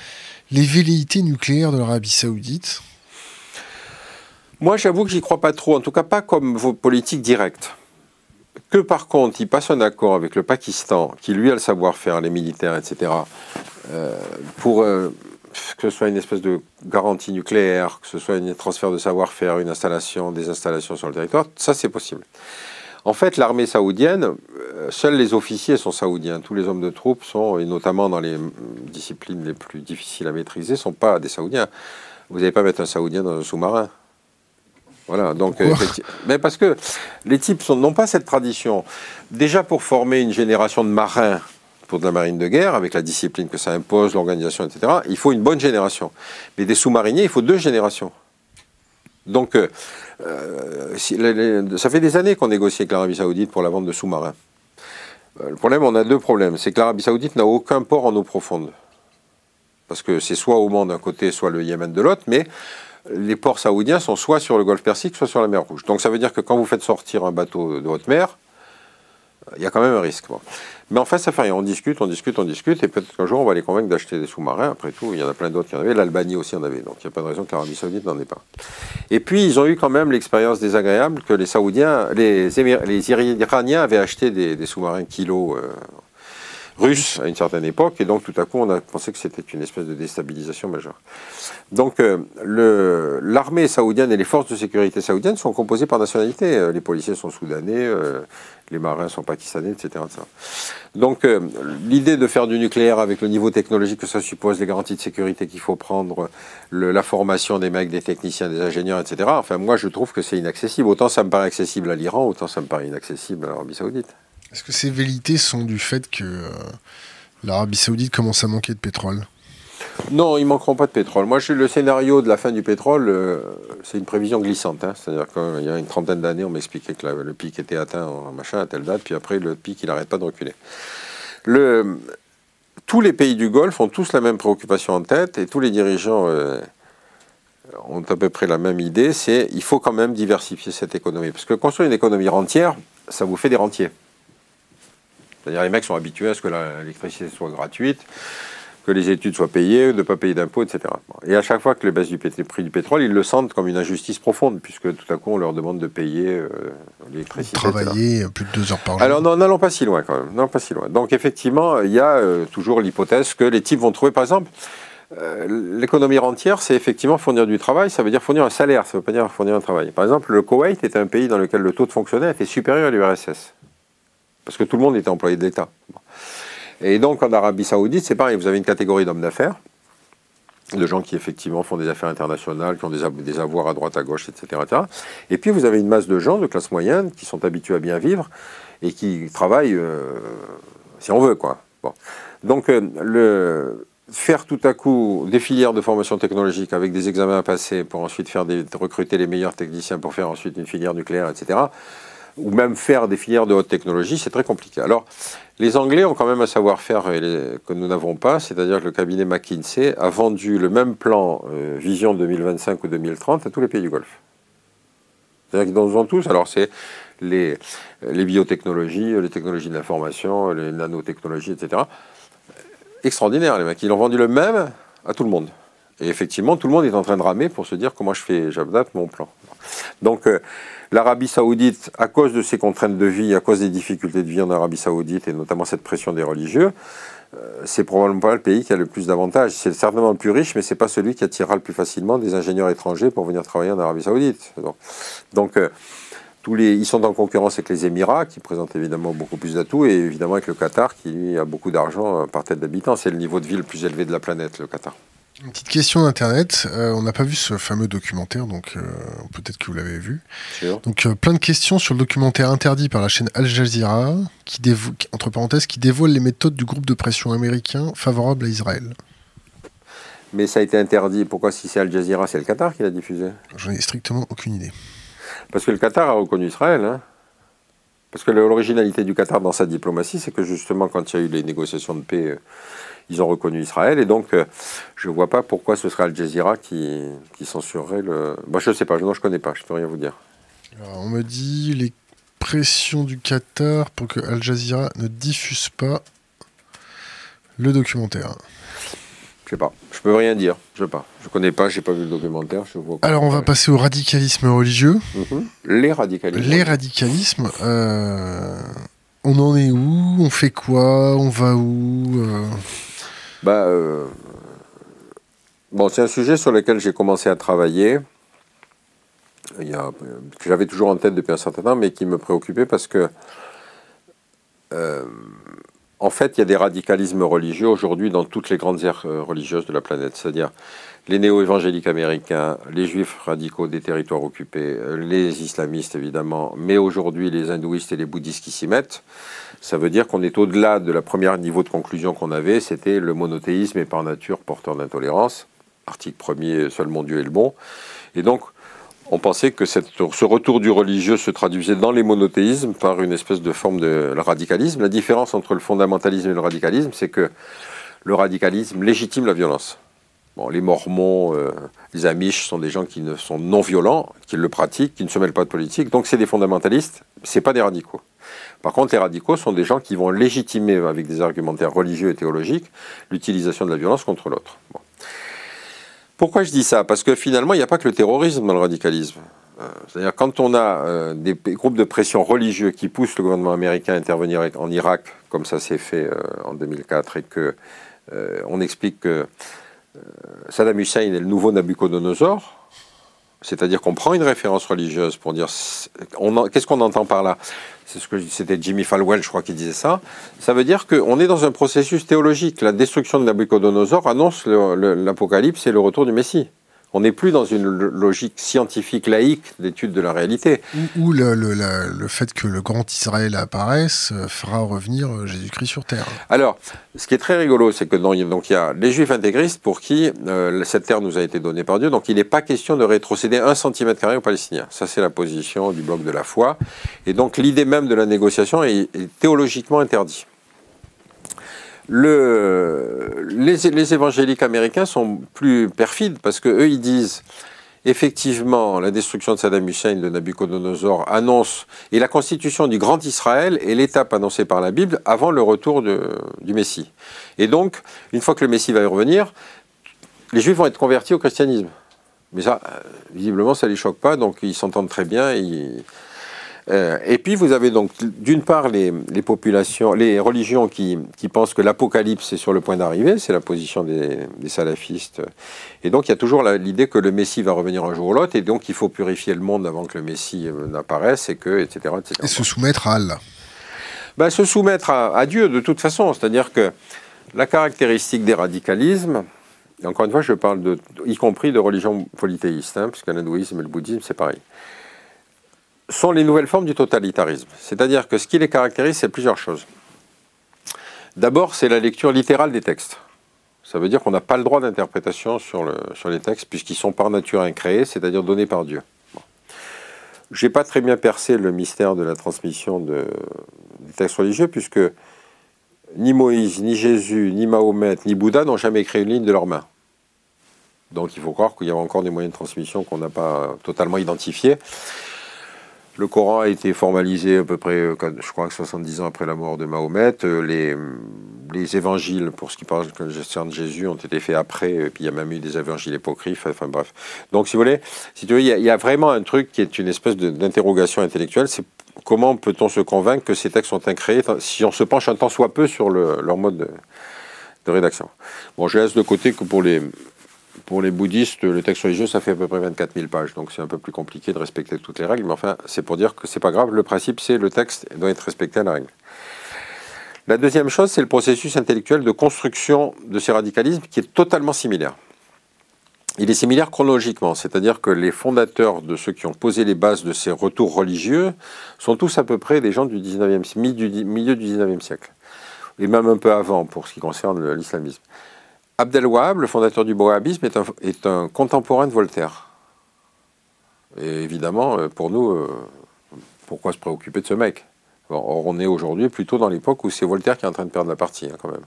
Les velléités nucléaires de l'Arabie Saoudite? Moi, j'avoue que j'y crois pas trop. En tout cas, pas comme vos politiques directes. Que par contre, il passe un accord avec le Pakistan, qui lui a le savoir-faire, les militaires, etc., euh, pour que ce soit une espèce de garantie nucléaire, que ce soit un transfert de savoir-faire, une installation, des installations sur le territoire, ça c'est possible. En fait, l'armée saoudienne, euh, seuls les officiers sont saoudiens. Tous les hommes de troupes sont, et notamment dans les disciplines les plus difficiles à maîtriser, sont pas des saoudiens. Vous n'allez pas mettre un saoudien dans un sous-marin. Voilà, donc, mais parce que les types n'ont pas cette tradition. Déjà pour former une génération de marins pour de la marine de guerre, avec la discipline que ça impose, l'organisation, etc., il faut une bonne génération. Mais des sous-mariniers, il faut deux générations. Donc, euh, euh, ça fait des années qu'on négocie avec l'Arabie Saoudite pour la vente de sous-marins. Euh, le problème, on a deux problèmes. C'est que l'Arabie Saoudite n'a aucun port en eau profonde. Parce que c'est soit Oman d'un côté, soit le Yémen de l'autre, mais les ports saoudiens sont soit sur le golfe Persique, soit sur la mer Rouge. Donc ça veut dire que quand vous faites sortir un bateau de haute mer, Il y a quand même un risque. Mais en fait, ça fait rien. On discute, on discute, on discute, et peut-être qu'un jour, on va les convaincre d'acheter des sous-marins. Après tout, il y en a plein d'autres qui en avaient. L'Albanie aussi en avait. Donc, il n'y a pas de raison que l'Arabie Saoudite n'en ait pas. Et puis, ils ont eu quand même l'expérience désagréable que les Saoudiens, les, Iraniens avaient acheté des, sous-marins kilos euh, russe à une certaine époque, et donc tout à coup on a pensé que c'était une espèce de déstabilisation majeure. Donc euh, l'armée saoudienne et les forces de sécurité saoudiennes sont composées par nationalité. Euh, les policiers sont soudanais, euh, les marins sont pakistanais, etc. Donc l'idée de faire du nucléaire avec le niveau technologique que ça suppose, les garanties de sécurité qu'il faut prendre, la formation des mecs, des techniciens, des ingénieurs, etc. Enfin moi je trouve que c'est inaccessible. Autant ça me paraît accessible à l'Iran, autant ça me paraît inaccessible à l'Arabie saoudite. Est-ce que ces velléités sont du fait que euh, l'Arabie Saoudite commence à manquer de pétrole? Non, ils manqueront pas de pétrole. Moi, le scénario de la fin du pétrole, euh, c'est une prévision glissante. Hein. C'est-à-dire qu'il y a une trentaine d'années, on m'expliquait que le pic était atteint en machin à telle date, puis après, le pic, il n'arrête pas de reculer. Le, tous les pays du Golfe ont tous la même préoccupation en tête, et tous les dirigeants euh, ont à peu près la même idée, c'est il faut quand même diversifier cette économie. Parce que construire une économie rentière, ça vous fait des rentiers. C'est-à-dire les mecs sont habitués à ce que l'électricité soit gratuite, que les études soient payées, de ne pas payer d'impôts, etc. Et à chaque fois que les baisses du prix du pétrole, ils le sentent comme une injustice profonde, puisque tout à coup on leur demande de payer euh, l'électricité. Travailler plus de deux heures par jour. Alors n'allons pas si loin quand même, n'allons pas si loin. Donc effectivement, il y a euh, toujours l'hypothèse que les types vont trouver, par exemple, euh, l'économie rentière, c'est effectivement fournir du travail, ça veut dire fournir un salaire, ça ne veut pas dire fournir un travail. Par exemple, le Koweït est un pays dans lequel le taux de fonctionnaire était supérieur à l'URSS parce que tout le monde était employé de l'État. Et donc en Arabie Saoudite, c'est pareil, vous avez une catégorie d'hommes d'affaires, de gens qui effectivement font des affaires internationales, qui ont des, avoirs à droite, à gauche, etc., Et puis vous avez une masse de gens de classe moyenne qui sont habitués à bien vivre et qui travaillent euh, si on veut, quoi. Donc euh, faire tout à coup des filières de formation technologique avec des examens à passer pour ensuite faire des, recruter les meilleurs techniciens pour faire ensuite une filière nucléaire, etc ou même faire des filières de haute technologie, c'est très compliqué. Alors, les Anglais ont quand même un savoir-faire que nous n'avons pas, c'est-à-dire que le cabinet McKinsey a vendu le même plan euh, Vision 2025 ou 2030 à tous les pays du Golfe. C'est-à-dire qu'ils ont tous, alors c'est les, les biotechnologies, les technologies de l'information, les nanotechnologies, etc. Extraordinaire, les mecs. Ils ont vendu le même à tout le monde. Et effectivement, tout le monde est en train de ramer pour se dire comment je fais, j'adapte mon plan. Donc, euh, L'Arabie saoudite, à cause de ses contraintes de vie, à cause des difficultés de vie en Arabie saoudite, et notamment cette pression des religieux, euh, c'est probablement pas le pays qui a le plus d'avantages. C'est certainement le plus riche, mais c'est pas celui qui attirera le plus facilement des ingénieurs étrangers pour venir travailler en Arabie saoudite. Donc, euh, ils sont en concurrence avec les Émirats, qui présentent évidemment beaucoup plus d'atouts, et évidemment avec le Qatar, qui a beaucoup d'argent par tête d'habitants. C'est le niveau de vie le plus élevé de la planète, le Qatar. Une petite question d'Internet. Euh, on n'a pas vu ce fameux documentaire, donc euh, peut-être que vous l'avez vu. Donc euh, plein de questions sur le documentaire interdit par la chaîne Al Jazeera, qui entre parenthèses, qui dévoile les méthodes du groupe de pression américain favorable à Israël. Mais ça a été interdit. Pourquoi si c'est Al Jazeera, c'est le Qatar qui l'a diffusé? J'en ai strictement aucune idée. Parce que le Qatar a reconnu Israël. Hein. Parce que l'originalité du Qatar dans sa diplomatie, c'est que justement, quand il y a eu les négociations de paix ils ont reconnu Israël. Et donc, euh, je ne vois pas pourquoi ce serait Al Jazeera qui, qui censurerait le. Moi, je ne sais pas, non, je ne connais pas, je ne peux rien vous dire. on me dit les pressions du Qatar pour que Al Jazeera ne diffuse pas le documentaire. Je sais pas, je peux rien dire, je sais pas, je connais pas, j'ai pas vu le documentaire, je vois. Alors on va passer au radicalisme religieux. Mhm. Les radicalismes. Les radicalismes. Euh, on en est où? On fait quoi? On va où? Euh bah, euh, bon, c'est un sujet sur lequel j'ai commencé à travailler, il y a, que j'avais toujours en tête depuis un certain temps, mais qui me préoccupait parce que, euh, en fait, il y a des radicalismes religieux aujourd'hui dans toutes les grandes aires euh, religieuses de la planète, c'est-à-dire les néo-évangéliques américains, les juifs radicaux des territoires occupés, les islamistes évidemment, mais aujourd'hui les hindouistes et les bouddhistes qui s'y mettent. Ça veut dire qu'on est au-delà de la première niveau de conclusion qu'on avait, c'était le monothéisme est par nature porteur d'intolérance. Article premier, seul mon Dieu est le bon. Et donc, on pensait que ce retour du religieux se traduisait dans les monothéismes par une espèce de forme de radicalisme. La différence entre le fondamentalisme et le radicalisme, c'est que le radicalisme légitime la violence. Les Mormons, euh, les Amish sont des gens qui ne sont non violents, qui le pratiquent, qui ne se mêlent pas de politique. Donc c'est des fondamentalistes, c'est pas des radicaux. Par contre, les radicaux sont des gens qui vont légitimer avec des argumentaires religieux et théologiques l'utilisation de la violence contre l'autre. Pourquoi je dis ça? Parce que finalement, il n'y a pas que le terrorisme dans le radicalisme. Euh, c'est-à-dire quand on a euh, des groupes de pression religieux qui poussent le gouvernement américain à intervenir en Irak, comme ça s'est fait en 2004, et que on explique que euh, Saddam Hussein est le nouveau Nabucodonosor, c'est-à-dire qu'on prend une référence religieuse pour dire qu'est-ce qu'on entend par là? C'était Jimmy Falwell, je crois, qui disait ça. Ça veut dire qu'on est dans un processus théologique. La destruction de Nabucodonosor annonce l'apocalypse et le retour du Messie. On n'est plus dans une logique scientifique laïque d'étude de la réalité. Ou, le, le, fait que le grand Israël apparaisse euh, fera revenir euh, Jésus-Christ sur terre. Alors, ce qui est très rigolo, c'est que donc, il y a les juifs intégristes pour qui euh, cette terre nous a été donnée par Dieu, donc il n'est pas question de rétrocéder un centimètre carré aux Palestiniens. Ça, c'est la position du bloc de la foi. Et donc l'idée même de la négociation est, est théologiquement interdite le, les, évangéliques américains sont plus perfides parce qu'eux, ils disent effectivement la destruction de Saddam Hussein, de Nabucodonosor, annonce, et la constitution du Grand Israël est l'étape annoncée par la Bible avant le retour du Messie. Et donc, une fois que le Messie va y revenir, les Juifs vont être convertis au christianisme. Mais ça, euh, visiblement, ça ne les choque pas, donc ils s'entendent très bien. Ils, euh, et puis vous avez donc d'une part les, populations, les religions qui, pensent que l'apocalypse est sur le point d'arriver, c'est la position des, salafistes. Et donc il y a toujours l'idée que le Messie va revenir un jour ou l'autre, et donc il faut purifier le monde avant que le Messie euh, n'apparaisse, et que, etc., etc. Et se soumettre à Allah. Ben, se soumettre à, Dieu de toute façon, c'est-à-dire que la caractéristique des radicalismes, et encore une fois, je parle de, y compris de religions polythéistes, hein, puisque l'hindouisme et le bouddhisme, c'est pareil sont les nouvelles formes du totalitarisme. C'est-à-dire que ce qui les caractérise, c'est plusieurs choses. D'abord, c'est la lecture littérale des textes. Ça veut dire qu'on n'a pas le droit d'interprétation sur, les textes, puisqu'ils sont par nature incréés, c'est-à-dire donnés par Dieu. Je n'ai pas très bien percé le mystère de la transmission de, des textes religieux, puisque ni Moïse, ni Jésus, ni Mahomet, ni Bouddha n'ont jamais écrit une ligne de leurs mains. Donc il faut croire qu'il y a encore des moyens de transmission qu'on n'a pas totalement identifiés. Le Coran a été formalisé à peu près, euh, je crois que 70 ans après la mort de Mahomet. Euh, les, les évangiles, pour ce qui parle de Jésus, ont été faits après. Et puis il y a même eu des évangiles apocryphes. Enfin bref. Donc si vous voulez, si tu veux, il y, a, vraiment un truc qui est une espèce d'interrogation intellectuelle. C'est comment peut-on se convaincre que ces textes sont incréés si on se penche un temps soit peu sur leur mode de, de rédaction. Bon, je laisse de côté que pour les, pour les bouddhistes, le texte religieux, ça fait à peu près 24 000 pages, donc c'est un peu plus compliqué de respecter toutes les règles, mais enfin, c'est pour dire que c'est pas grave, le principe, c'est le texte doit être respecté à la règle. La deuxième chose, c'est le processus intellectuel de construction de ces radicalismes qui est totalement similaire. Il est similaire chronologiquement, c'est-à-dire que les fondateurs de ceux qui ont posé les bases de ces retours religieux sont tous à peu près des gens du 19e, milieu du 19e siècle, et même un peu avant pour ce qui concerne l'islamisme. Abdel Wahab, le fondateur du wahhabisme, est un, contemporain de Voltaire. Et évidemment, euh, pour nous, euh, pourquoi se préoccuper de ce mec? Or, on est aujourd'hui plutôt dans l'époque où c'est Voltaire qui est en train de perdre la partie, hein, quand même.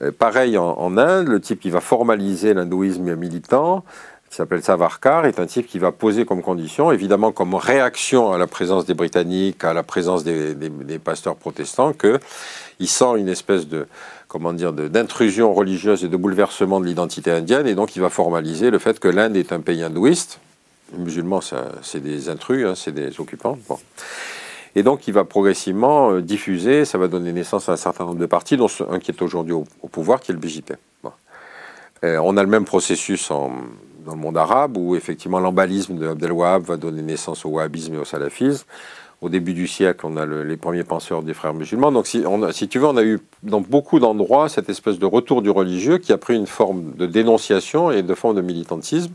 Euh, pareil en, Inde, le type qui va formaliser l'hindouisme militant, qui s'appelle Savarkar, est un type qui va poser comme condition, évidemment comme réaction à la présence des Britanniques, à la présence des pasteurs protestants, qu'il sent une espèce de, comment dire, d'intrusion religieuse et de bouleversement de l'identité indienne, et donc il va formaliser le fait que l'Inde est un pays hindouiste. Les musulmans, c'est des intrus, hein, c'est des occupants. Et donc il va progressivement euh, diffuser, ça va donner naissance à un certain nombre de partis, dont un qui est aujourd'hui au, pouvoir, qui est le BJP. Euh, on a le même processus dans le monde arabe, où effectivement l'embalisme de Abdel Wahab va donner naissance au wahhabisme et au salafisme au début du siècle, on a les premiers penseurs des frères musulmans. Donc, si, si, tu veux, on a eu dans beaucoup d'endroits cette espèce de retour du religieux qui a pris une forme de dénonciation et de forme de militantisme.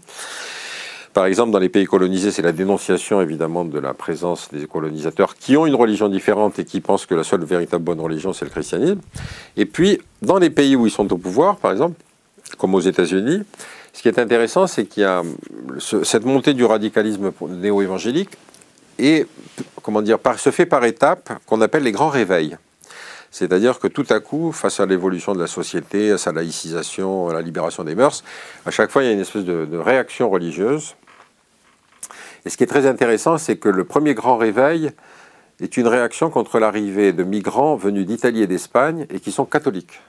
Par exemple, dans les pays colonisés, c'est la dénonciation évidemment de la présence des colonisateurs qui ont une religion différente et qui pensent que la seule véritable bonne religion, c'est le christianisme. Et puis, dans les pays où ils sont au pouvoir, par exemple, comme aux États-Unis, ce qui est intéressant, c'est qu'il y a cette montée du radicalisme néo-évangélique et comment dire, se fait par étapes qu'on appelle les grands réveils. C'est-à-dire que tout à coup, face à l'évolution de la société, à sa laïcisation, à la libération des mœurs, à chaque fois, il y a une espèce de réaction religieuse. Et ce qui est très intéressant, c'est que le premier grand réveil est une réaction contre l'arrivée de migrants venus d'Italie et d'Espagne et qui sont catholiques.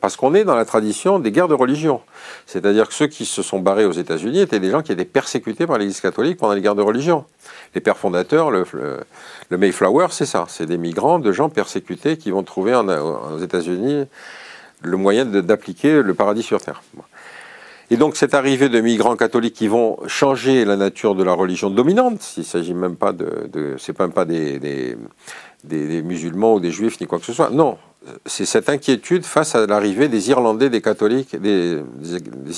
Parce qu'on est dans la tradition des guerres de religion. C'est-à-dire que ceux qui se sont barrés aux États-Unis étaient des gens qui étaient persécutés par l'Église catholique pendant les guerres de religion. Les pères fondateurs, le, Mayflower, c'est ça. C'est des migrants, de gens persécutés qui vont trouver aux États-Unis le moyen d'appliquer le paradis sur terre. Et donc cette arrivée de migrants catholiques qui vont changer la nature de la religion dominante, s'il s'agit même pas de, de c'est pas des, des, musulmans ou des juifs ni quoi que ce soit. Non, c'est cette inquiétude face à l'arrivée des Irlandais, des catholiques, des,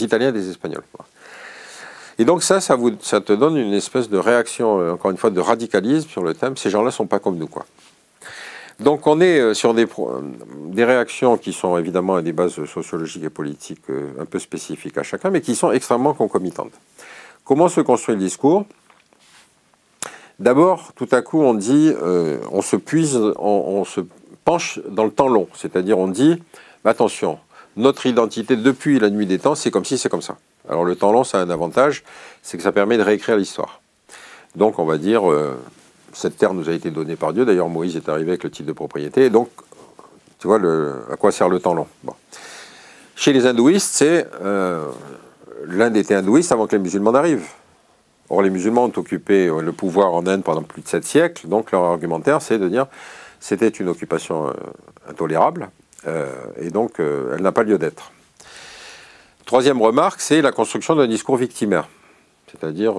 Italiens, des Espagnols. Et donc ça, ça, vous, te donne une espèce de réaction, euh, encore une fois, de radicalisme sur le thème. Ces gens-là sont pas comme nous, quoi. Donc on est euh, sur des, des, réactions qui sont évidemment à des bases sociologiques et politiques euh, un peu spécifiques à chacun, mais qui sont extrêmement concomitantes. Comment se construit le discours? D'abord, tout à coup, on dit, euh, on se puise, on, se penche dans le temps long, c'est-à-dire on dit, attention, notre identité depuis la nuit des temps, c'est comme si c'est comme ça. Alors le temps long, ça a un avantage, c'est que ça permet de réécrire l'histoire. Donc on va dire, cette terre nous a été donnée par Dieu. D'ailleurs, Moïse est arrivé avec le titre de propriété. Donc, tu vois, à quoi sert le temps long? Chez les hindouistes, c'est euh, l'Inde était hindouiste avant que les musulmans n'arrivent. Or, les musulmans ont occupé euh, le pouvoir en Inde pendant plus de sept siècles. Donc, leur argumentaire, c'est de dire c'était une occupation euh, intolérable et donc elle n'a pas lieu d'être. Troisième remarque, c'est la construction d'un discours victimaire. C'est-à-dire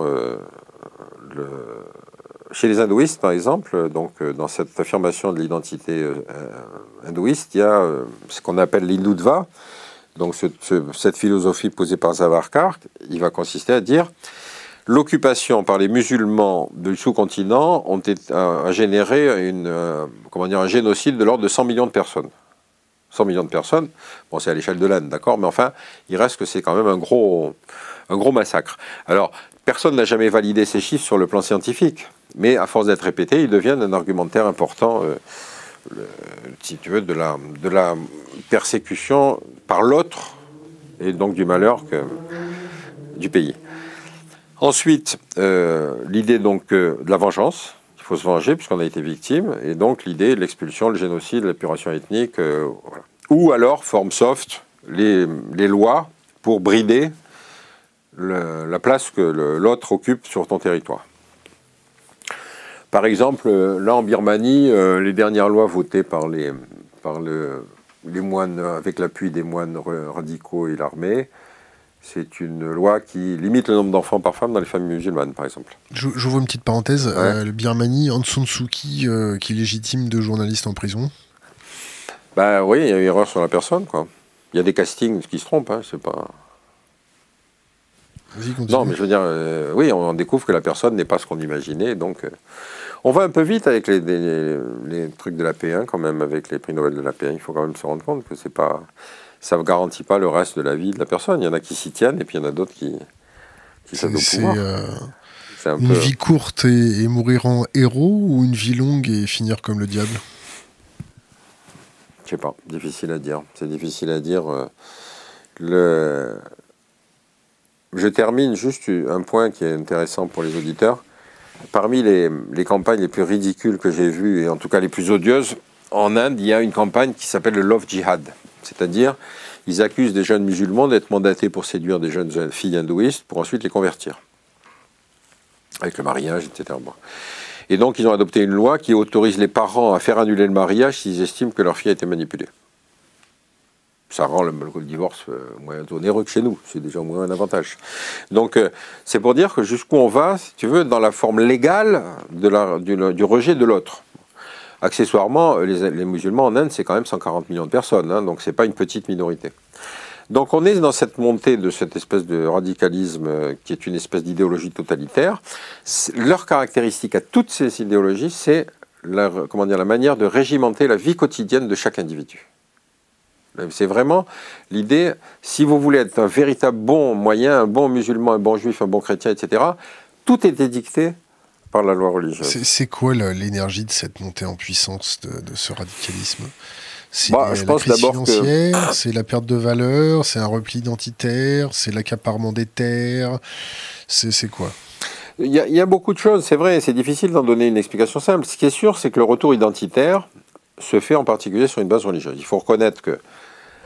chez les hindouistes, par exemple, donc, euh, dans cette affirmation de l'identité euh, euh, hindouiste, il y a ce qu'on appelle l'hindutva. Donc, cette philosophie posée par Zavarkar, il va consister à dire l'occupation par les musulmans du sous-continent a, généré dire, un génocide de l'ordre de 100 millions de personnes. 100 millions de personnes, bon, c'est à l'échelle de l'Inde, d'accord, mais enfin, il reste que c'est quand même un gros, un gros massacre. Alors, personne n'a jamais validé ces chiffres sur le plan scientifique mais à force d'être répétés, ils deviennent un argumentaire important, euh, si tu veux, de la, de la persécution par l'autre et donc du malheur du pays. Ensuite, euh, l'idée donc euh, de la vengeance, il faut se venger puisqu'on a été victime, et donc l'idée de l'expulsion, le génocide, l'épuration ethnique, ou alors, forme soft, les, lois pour brider la place que l'autre occupe sur ton territoire. Par exemple, euh, là en Birmanie, euh, les dernières lois votées par les, par les moines, avec l'appui des moines radicaux et l'armée, c'est une loi qui limite le nombre d'enfants par femme dans les familles musulmanes, par exemple. J'ouvre une petite parenthèse. Euh, le Birmanie, San Suu Kyi, qui légitime deux journalistes en prison. Bah oui, il y a une erreur sur la personne, quoi. Il y a des castings qui se trompent, hein, c'est pas. Non, mais je veux dire, oui, on découvre que la personne n'est pas ce qu'on imaginait, donc. On va un peu vite avec les, trucs de la P1 quand même, avec les prix Nobel de la P1. Il faut quand même se rendre compte que c'est pas, ça ne garantit pas le reste de la vie de la personne. Il y en a qui s'y tiennent et puis il y en a d'autres qui, qui C'est euh, une vie courte et, mourir en héros ou une vie longue et finir comme le diable? Je sais pas, difficile à dire. C'est difficile à dire. Euh, le... Je termine juste un point qui est intéressant pour les auditeurs Parmi les, campagnes les plus ridicules que j'ai vues, et en tout cas les plus odieuses, en Inde, il y a une campagne qui s'appelle le Love Jihad. C'est-à-dire, ils accusent des jeunes musulmans d'être mandatés pour séduire des jeunes filles hindouistes pour ensuite les convertir. Avec le mariage, etc. Et donc, ils ont adopté une loi qui autorise les parents à faire annuler le mariage s'ils estiment que leur fille a été manipulée ça rend le, divorce euh, moins onéreux que chez nous. C'est déjà moins un avantage. Donc, euh, c'est pour dire que jusqu'où on va, si tu veux, dans la forme légale du, rejet de l'autre. Accessoirement, les, musulmans en Inde, c'est quand même 140 millions de personnes, hein, donc c'est pas une petite minorité. Donc on est dans cette montée de cette espèce de radicalisme euh, qui est une espèce d'idéologie totalitaire. Leur caractéristique à toutes ces idéologies, c'est la, comment dire, la manière de régimenter la vie quotidienne de chaque individu. C'est vraiment l'idée, si vous voulez être un véritable bon moyen, un bon musulman, un bon juif, un bon chrétien, etc., tout est édicté par la loi religieuse. C'est quoi l'énergie de cette montée en puissance de, ce radicalisme? C'est bah, la pense crise financière, c'est la perte de valeur, c'est un repli identitaire, c'est l'accaparement des terres, c'est quoi? Il y, a, il y, a, beaucoup de choses, c'est vrai, c'est difficile d'en donner une explication simple. Ce qui est sûr, c'est que le retour identitaire se fait en particulier sur une base religieuse. Il faut reconnaître que...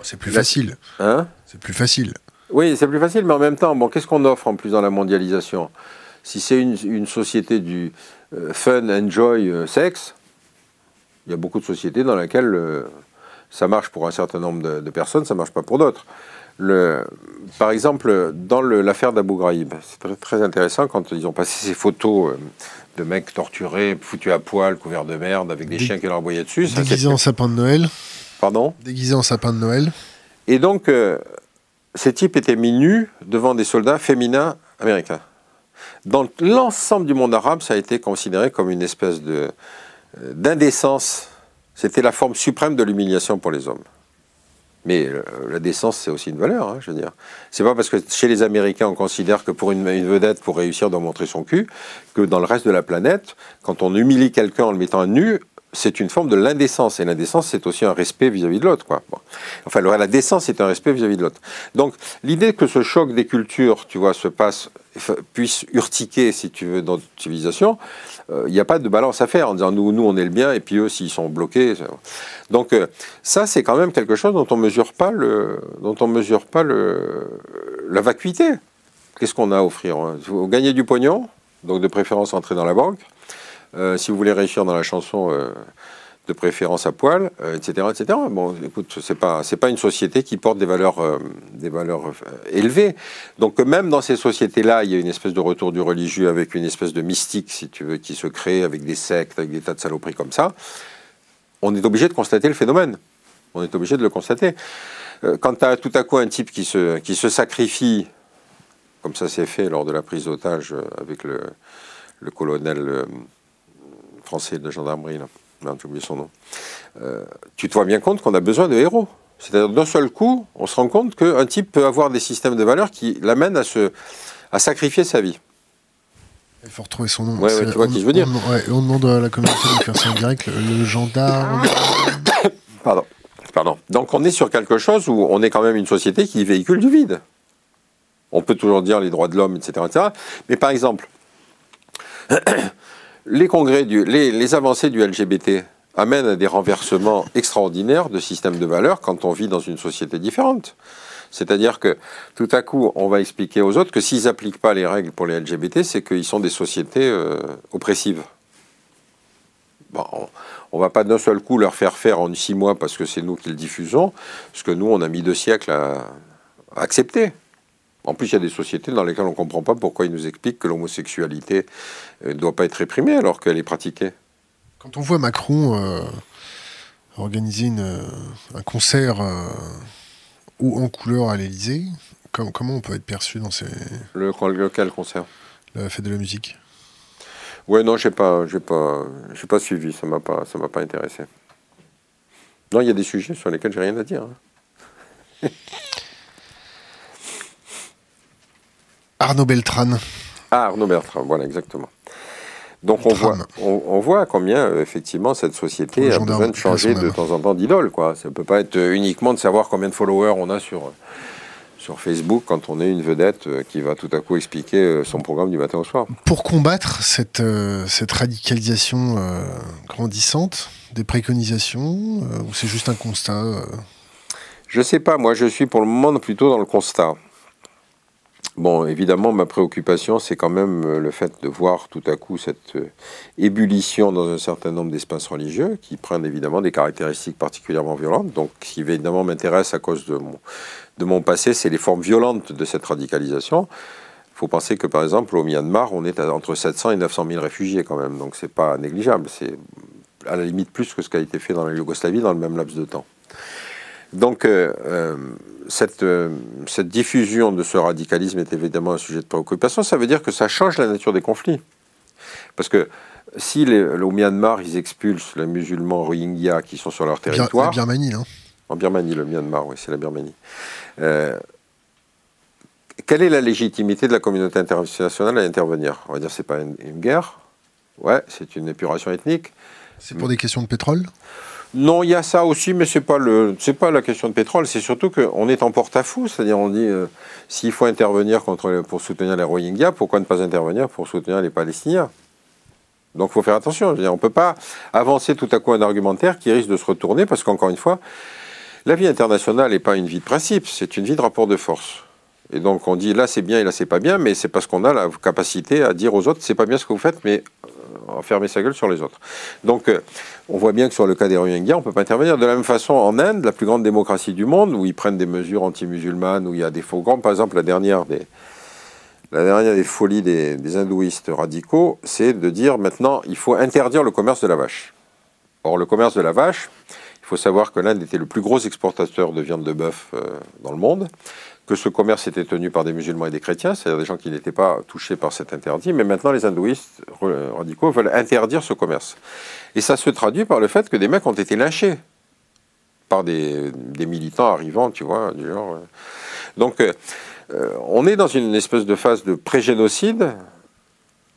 C'est plus facile. Hein? C'est plus facile. Oui, c'est plus facile, mais en même temps, bon, qu'est-ce qu'on offre en plus dans la mondialisation? Si c'est une, une, société du euh, fun, enjoy, euh, sexe, il y a beaucoup de sociétés dans lesquelles euh, ça marche pour un certain nombre de, de personnes, ça ne marche pas pour d'autres. Par exemple, dans l'affaire d'Abu Ghraib, c'est très, très, intéressant quand ils ont passé ces photos de mecs torturés, foutus à poil, couverts de merde, avec des Dé chiens qui leur aboyaient dessus. Déguisés en sapin de Noël. Pardon? Déguisés en sapin de Noël. Et donc, ces types étaient mis nus devant des soldats féminins américains. Dans l'ensemble du monde arabe, ça a été considéré comme une espèce de euh, d'indécence. C'était la forme suprême de l'humiliation pour les hommes. Mais euh, la décence, c'est aussi une valeur, hein, je veux dire. C'est pas parce que chez les Américains, on considère que pour une, vedette, pour réussir, doit montrer son cul, que dans le reste de la planète, quand on humilie quelqu'un en le mettant à nu, c'est une forme de l'indécence. Et l'indécence, c'est aussi un respect vis-à-vis de l'autre. Quoi. Enfin, la décence, c'est un respect vis-à-vis de l'autre. Donc, l'idée que ce choc des cultures, tu vois, se passe, puisse urtiquer, si tu veux, dans notre civilisation, il euh, n'y a pas de balance à faire en disant nous, nous, on est le bien, et puis eux, s'ils sont bloqués. Donc, euh, ça, c'est quand même quelque chose dont on mesure pas le, dont on mesure pas le, la vacuité. Qu'est-ce qu'on a à offrir Vous gagnez du pognon, donc de préférence entrer dans la banque. Euh, si vous voulez réussir dans la chanson, de préférence à poil, etc., etc. Bon, écoute, c'est pas pas une société qui porte des valeurs euh, valeurs élevées. Donc même dans ces sociétés-là, il y a une espèce de retour du religieux avec une espèce de mystique, si tu veux, qui se crée avec des sectes, avec des tas de saloperies comme ça. On est obligé de constater le phénomène. On est obligé de le constater. quand tu as tout à coup un type qui se sacrifie, comme ça s'est fait lors de la prise d'otage avec le le colonel français de gendarmerie, là, j'ai oublié son nom, euh, tu te vois bien compte qu'on a besoin de héros. C'est-à-dire d'un seul coup, on se rend compte qu'un type peut avoir des systèmes de valeurs qui l'amènent à, se, à sacrifier sa vie. Il faut retrouver son nom. Ouais, ouais, tu vois on, qui je veux dire. On, ouais, on demande à la communauté de faire ça en direct, le, le gendarme. <coughs> Pardon. Pardon. Donc on est sur quelque chose où on est quand même une société qui véhicule du vide. On peut toujours dire les droits de l'homme, etc., etc. Mais par exemple, les congrès, du, les, avancées du LGBT amènent à des renversements extraordinaires de systèmes de valeurs quand on vit dans une société différente. C'est-à-dire que tout à coup, on va expliquer aux autres que s'ils n'appliquent pas les règles pour les LGBT, c'est qu'ils sont des sociétés euh, oppressives. On ne va pas d'un seul coup leur faire faire en six mois parce que c'est nous qui le diffusons, ce que nous, on a mis deux siècles à accepter. En plus, il y a des sociétés dans lesquelles on ne comprend pas pourquoi ils nous expliquent que l'homosexualité ne doit pas être réprimée alors qu'elle est pratiquée. Quand on voit Macron euh, organiser une, un concert euh, ou en couleur à l'Elysée, com comment on peut être perçu dans ces... Le, lequel concert? La fête de la musique. Ouais, non, je n'ai pas, pas, pas suivi, ça ne m'a pas, pas intéressé. Non, il y a des sujets sur lesquels j'ai rien à dire. Hein. <laughs> Arnaud Beltrán. Ah, Arnaud Beltrán, voilà, exactement. Donc on voit, on, on voit, combien euh, effectivement cette société a besoin de changer de temps en temps d'idole. Quoi. Ça ne peut pas être uniquement de savoir combien de followers on a sur, sur Facebook quand on est une vedette euh, qui va tout à coup expliquer euh, son programme du matin au soir. Pour combattre cette, cette radicalisation grandissante, des préconisations ou c'est juste un constat Je ne sais pas, moi je suis pour le moment plutôt dans le constat. Bon, évidemment, ma préoccupation, c'est quand même euh, le fait de voir tout à coup cette euh, ébullition dans un certain nombre d'espaces religieux qui prennent évidemment des caractéristiques particulièrement violentes. Donc, ce qui évidemment m'intéresse à cause de mon, passé, c'est les formes violentes de cette radicalisation. Il faut penser que, par exemple, au Myanmar, on est à entre 700 et 900 000 réfugiés quand même. Donc, c'est pas négligeable. C'est à la limite plus que ce qui a été fait dans la Yougoslavie dans le même laps de temps. Donc, euh, euh, cette, euh, cette, diffusion de ce radicalisme est évidemment un sujet de préoccupation. Ça veut dire que ça change la nature des conflits. Parce que si les, au Myanmar, ils expulsent les musulmans rohingyas qui sont sur leur territoire. En Birmanie, non En Birmanie, le Myanmar, oui, c'est la Birmanie. Euh, quelle est la légitimité de la communauté internationale à intervenir? On va dire que ce n'est pas une, une, guerre, Ouais, c'est une épuration ethnique. C'est pour des questions de pétrole? Non, il y a ça aussi, mais c'est pas le, c'est pas la question de pétrole. C'est surtout qu'on est en porte-à-faux, c'est-à-dire on dit euh, s'il faut intervenir pour soutenir les Rohingyas, pourquoi ne pas intervenir pour soutenir les Palestiniens? Donc, il faut faire attention. on ne peut pas avancer tout à coup un argumentaire qui risque de se retourner, parce qu'encore une fois, la vie internationale n'est pas une vie de principe, c'est une vie de rapport de force. Et donc on dit là c'est bien et là c'est pas bien, mais c'est parce qu'on a la capacité à dire aux autres c'est pas bien ce que vous faites, mais fermer sa gueule sur les autres. Donc, euh, on voit bien que sur le cas des Rohingyas, on ne peut pas intervenir. De la même façon, en Inde, la plus grande démocratie du monde, où ils prennent des mesures anti-musulmanes, où il y a des faux grands, par exemple, la dernière des, la dernière des folies des, hindouistes radicaux, c'est de dire maintenant, il faut interdire le commerce de la vache. Or, le commerce de la vache, il faut savoir que l'Inde était le plus gros exportateur de viande de bœuf euh, dans le monde que ce commerce était tenu par des musulmans et des chrétiens, c'est-à-dire des gens qui n'étaient pas touchés par cet interdit, mais maintenant les hindouistes radicaux veulent interdire ce commerce. Et ça se traduit par le fait que des mecs ont été lynchés par des, militants arrivants, tu vois, du genre. Euh. Donc, euh, euh, on est dans une espèce de phase de pré-génocide,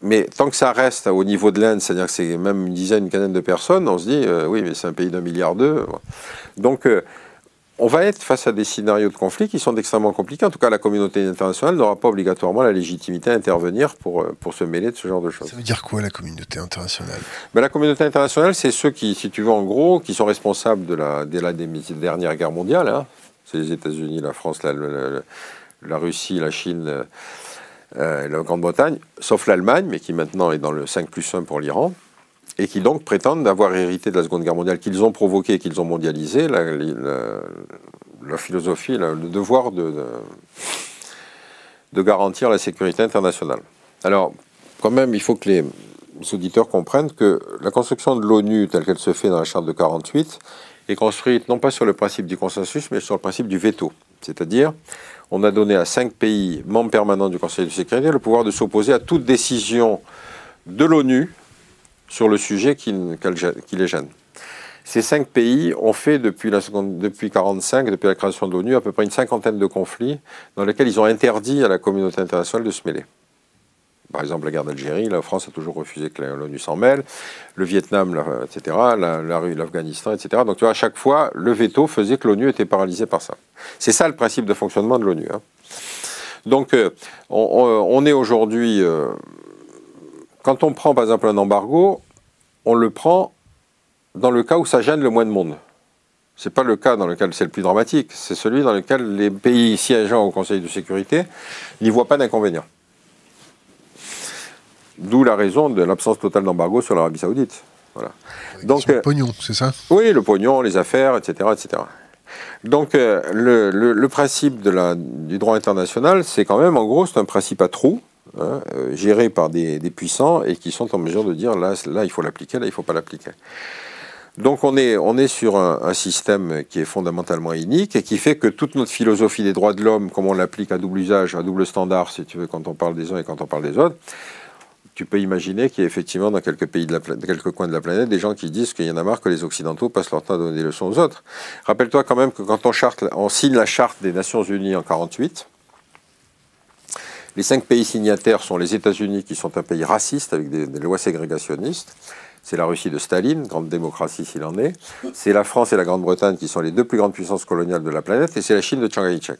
mais tant que ça reste au niveau de l'Inde, c'est-à-dire que c'est même une dizaine, une quinzaine de personnes, on se dit, oui, mais c'est un pays d'un milliard d'eux. Donc, on va être face à des scénarios de conflit qui sont extrêmement compliqués. En tout cas, la communauté internationale n'aura pas obligatoirement la légitimité à intervenir pour, euh, pour se mêler de ce genre de choses. Ça veut dire quoi la communauté internationale? Ben, La communauté internationale, c'est ceux qui, si tu veux, en gros, qui sont responsables de la, de la dernière guerre mondiale. Hein. C'est les États-Unis, la France, la, la, Russie, la Chine, euh, la Grande-Bretagne, sauf l'Allemagne, mais qui maintenant est dans le 5 plus 1 pour l'Iran et qui donc prétendent avoir hérité de la Seconde Guerre mondiale, qu'ils ont provoqué, qu'ils ont mondialisé, la, philosophie, le devoir de, de, garantir la sécurité internationale. Alors, quand même, il faut que les auditeurs comprennent que la construction de l'ONU, telle qu'elle se fait dans la charte de 48, est construite non pas sur le principe du consensus, mais sur le principe du veto. C'est-à-dire, on a donné à cinq pays membres permanents du Conseil de sécurité le pouvoir de s'opposer à toute décision de l'ONU sur le sujet qui, les gêne. Ces cinq pays ont fait depuis 1945, depuis la création de l'ONU, à peu près une cinquantaine de conflits dans lesquels ils ont interdit à la communauté internationale de se mêler. Par exemple, la guerre d'Algérie, la France a toujours refusé que l'ONU s'en mêle, le Vietnam, etc., la, l'Afghanistan, etc. Donc, tu vois, à chaque fois, le veto faisait que l'ONU était paralysée par ça. C'est ça le principe de fonctionnement de l'ONU. Hein. Donc, euh, on, est aujourd'hui euh, quand on prend par exemple un embargo, on le prend dans le cas où ça gêne le moins de monde. Ce n'est pas le cas dans lequel c'est le plus dramatique, c'est celui dans lequel les pays siégeant au Conseil de sécurité n'y voient pas d'inconvénient. D'où la raison de l'absence totale d'embargo sur l'Arabie Saoudite. Voilà. Donc, le pognon, c'est ça? Oui, le pognon, les affaires, etc. etc. Donc euh, le, principe du droit international, c'est quand même, en gros, c'est un principe à trous, Hein, euh, gérés par des, puissants et qui sont en mesure de dire là, là il faut l'appliquer, là il ne faut pas l'appliquer. Donc on est, on est sur un, système qui est fondamentalement unique et qui fait que toute notre philosophie des droits de l'homme, comme on l'applique à double usage, à double standard, si tu veux, quand on parle des uns et quand on parle des autres, tu peux imaginer qu'il y a effectivement dans quelques pays de la quelques coins de la planète des gens qui disent qu'il y en a marre que les Occidentaux passent leur temps à donner des leçons aux autres. Rappelle-toi quand même que quand on, on signe la charte des Nations Unies en 48, les cinq pays signataires sont les États-Unis, qui sont un pays raciste avec des, lois ségrégationnistes. C'est la Russie de Staline, grande démocratie s'il en est. C'est la France et la Grande-Bretagne qui sont les deux plus grandes puissances coloniales de la planète. Et c'est la Chine de Chiang Kai-shek.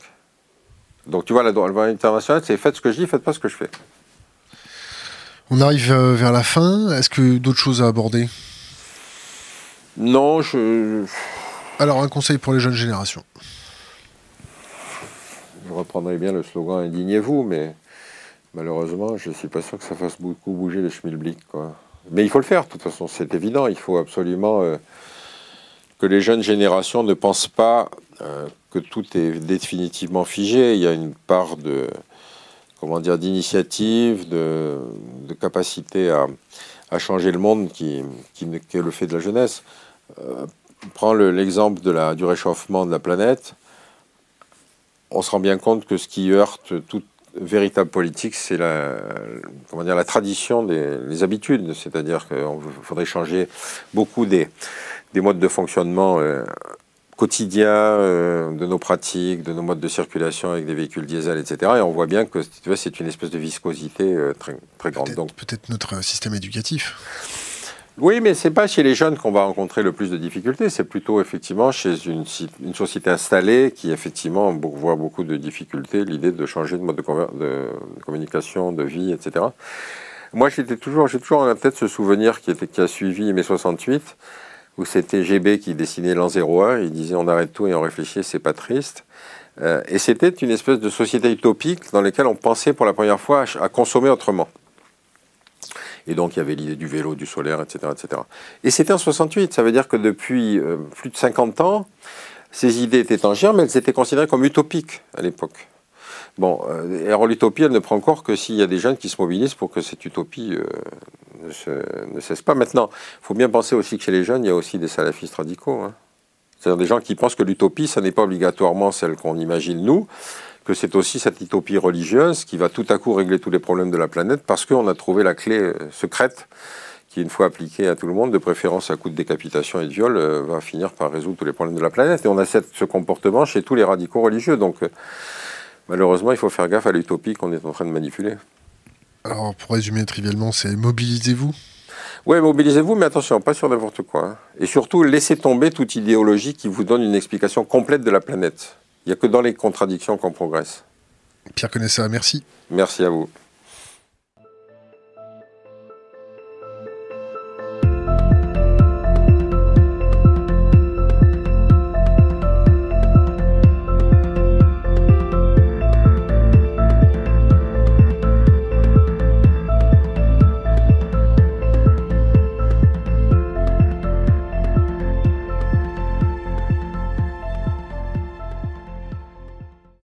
Donc tu vois, la loi internationale, c'est faites ce que je dis, faites pas ce que je fais. On arrive euh, vers la fin. Est-ce que d'autres choses à aborder? Non, je. Alors, un conseil pour les jeunes générations. Je reprendrai bien le slogan Indignez-vous, mais malheureusement, je ne suis pas sûr que ça fasse beaucoup bouger le schmilblick. Quoi. Mais il faut le faire, de toute façon, c'est évident. Il faut absolument euh, que les jeunes générations ne pensent pas euh, que tout est définitivement figé. Il y a une part de comment dire d'initiative, de, capacité à, changer le monde qui, qui, est le fait de la jeunesse. Euh, prends l'exemple du réchauffement de la planète on se rend bien compte que ce qui heurte toute véritable politique, c'est la, comment dire, la tradition des habitudes. C'est-à-dire qu'il faudrait changer beaucoup des, des modes de fonctionnement euh, quotidien euh, de nos pratiques, de nos modes de circulation avec des véhicules diesel, etc. Et on voit bien que c'est une espèce de viscosité euh, très, très grande. Peut-être, peut-être notre système éducatif. Oui, mais c'est pas chez les jeunes qu'on va rencontrer le plus de difficultés. C'est plutôt effectivement chez une, société installée qui effectivement voit beaucoup de difficultés. L'idée de changer de mode de, de, communication, de vie, etc. Moi, j'étais toujours, j'ai toujours en tête ce souvenir qui, était, qui a suivi mai 68 où c'était GB qui dessinait l'an 01, il disait on arrête tout et on réfléchit, c'est pas triste. Euh, et c'était une espèce de société utopique dans laquelle on pensait pour la première fois à, consommer autrement. Et donc il y avait l'idée du vélo, du solaire, etc. etc. Et c'était en 68, ça veut dire que depuis euh, plus de 50 ans, ces idées étaient en germe, mais elles étaient considérées comme utopiques à l'époque. Bon, euh, alors l'utopie, elle ne prend encore que s'il y a des jeunes qui se mobilisent pour que cette utopie ne, cesse pas. Maintenant, il faut bien penser aussi que chez les jeunes, il y a aussi des salafistes radicaux. Hein. C'est-à-dire des gens qui pensent que l'utopie, ça n'est pas obligatoirement celle qu'on imagine nous, que c'est aussi cette utopie religieuse qui va tout à coup régler tous les problèmes de la planète parce qu'on a trouvé la clé euh, secrète qui, une fois appliquée à tout le monde, de préférence à coup de décapitation et de viol, euh, va finir par résoudre tous les problèmes de la planète. Et on a ce comportement chez tous les radicaux religieux. Donc, euh, malheureusement, il faut faire gaffe à l'utopie qu'on est en train de manipuler. Alors, pour résumer trivialement, c'est mobilisez-vous Oui, mobilisez-vous, mais attention, pas sur n'importe quoi. Hein. Et surtout, laissez tomber toute idéologie qui vous donne une explication complète de la planète. Il n'y a que dans les contradictions qu'on progresse. Pierre Connaisseur, merci. Merci à vous.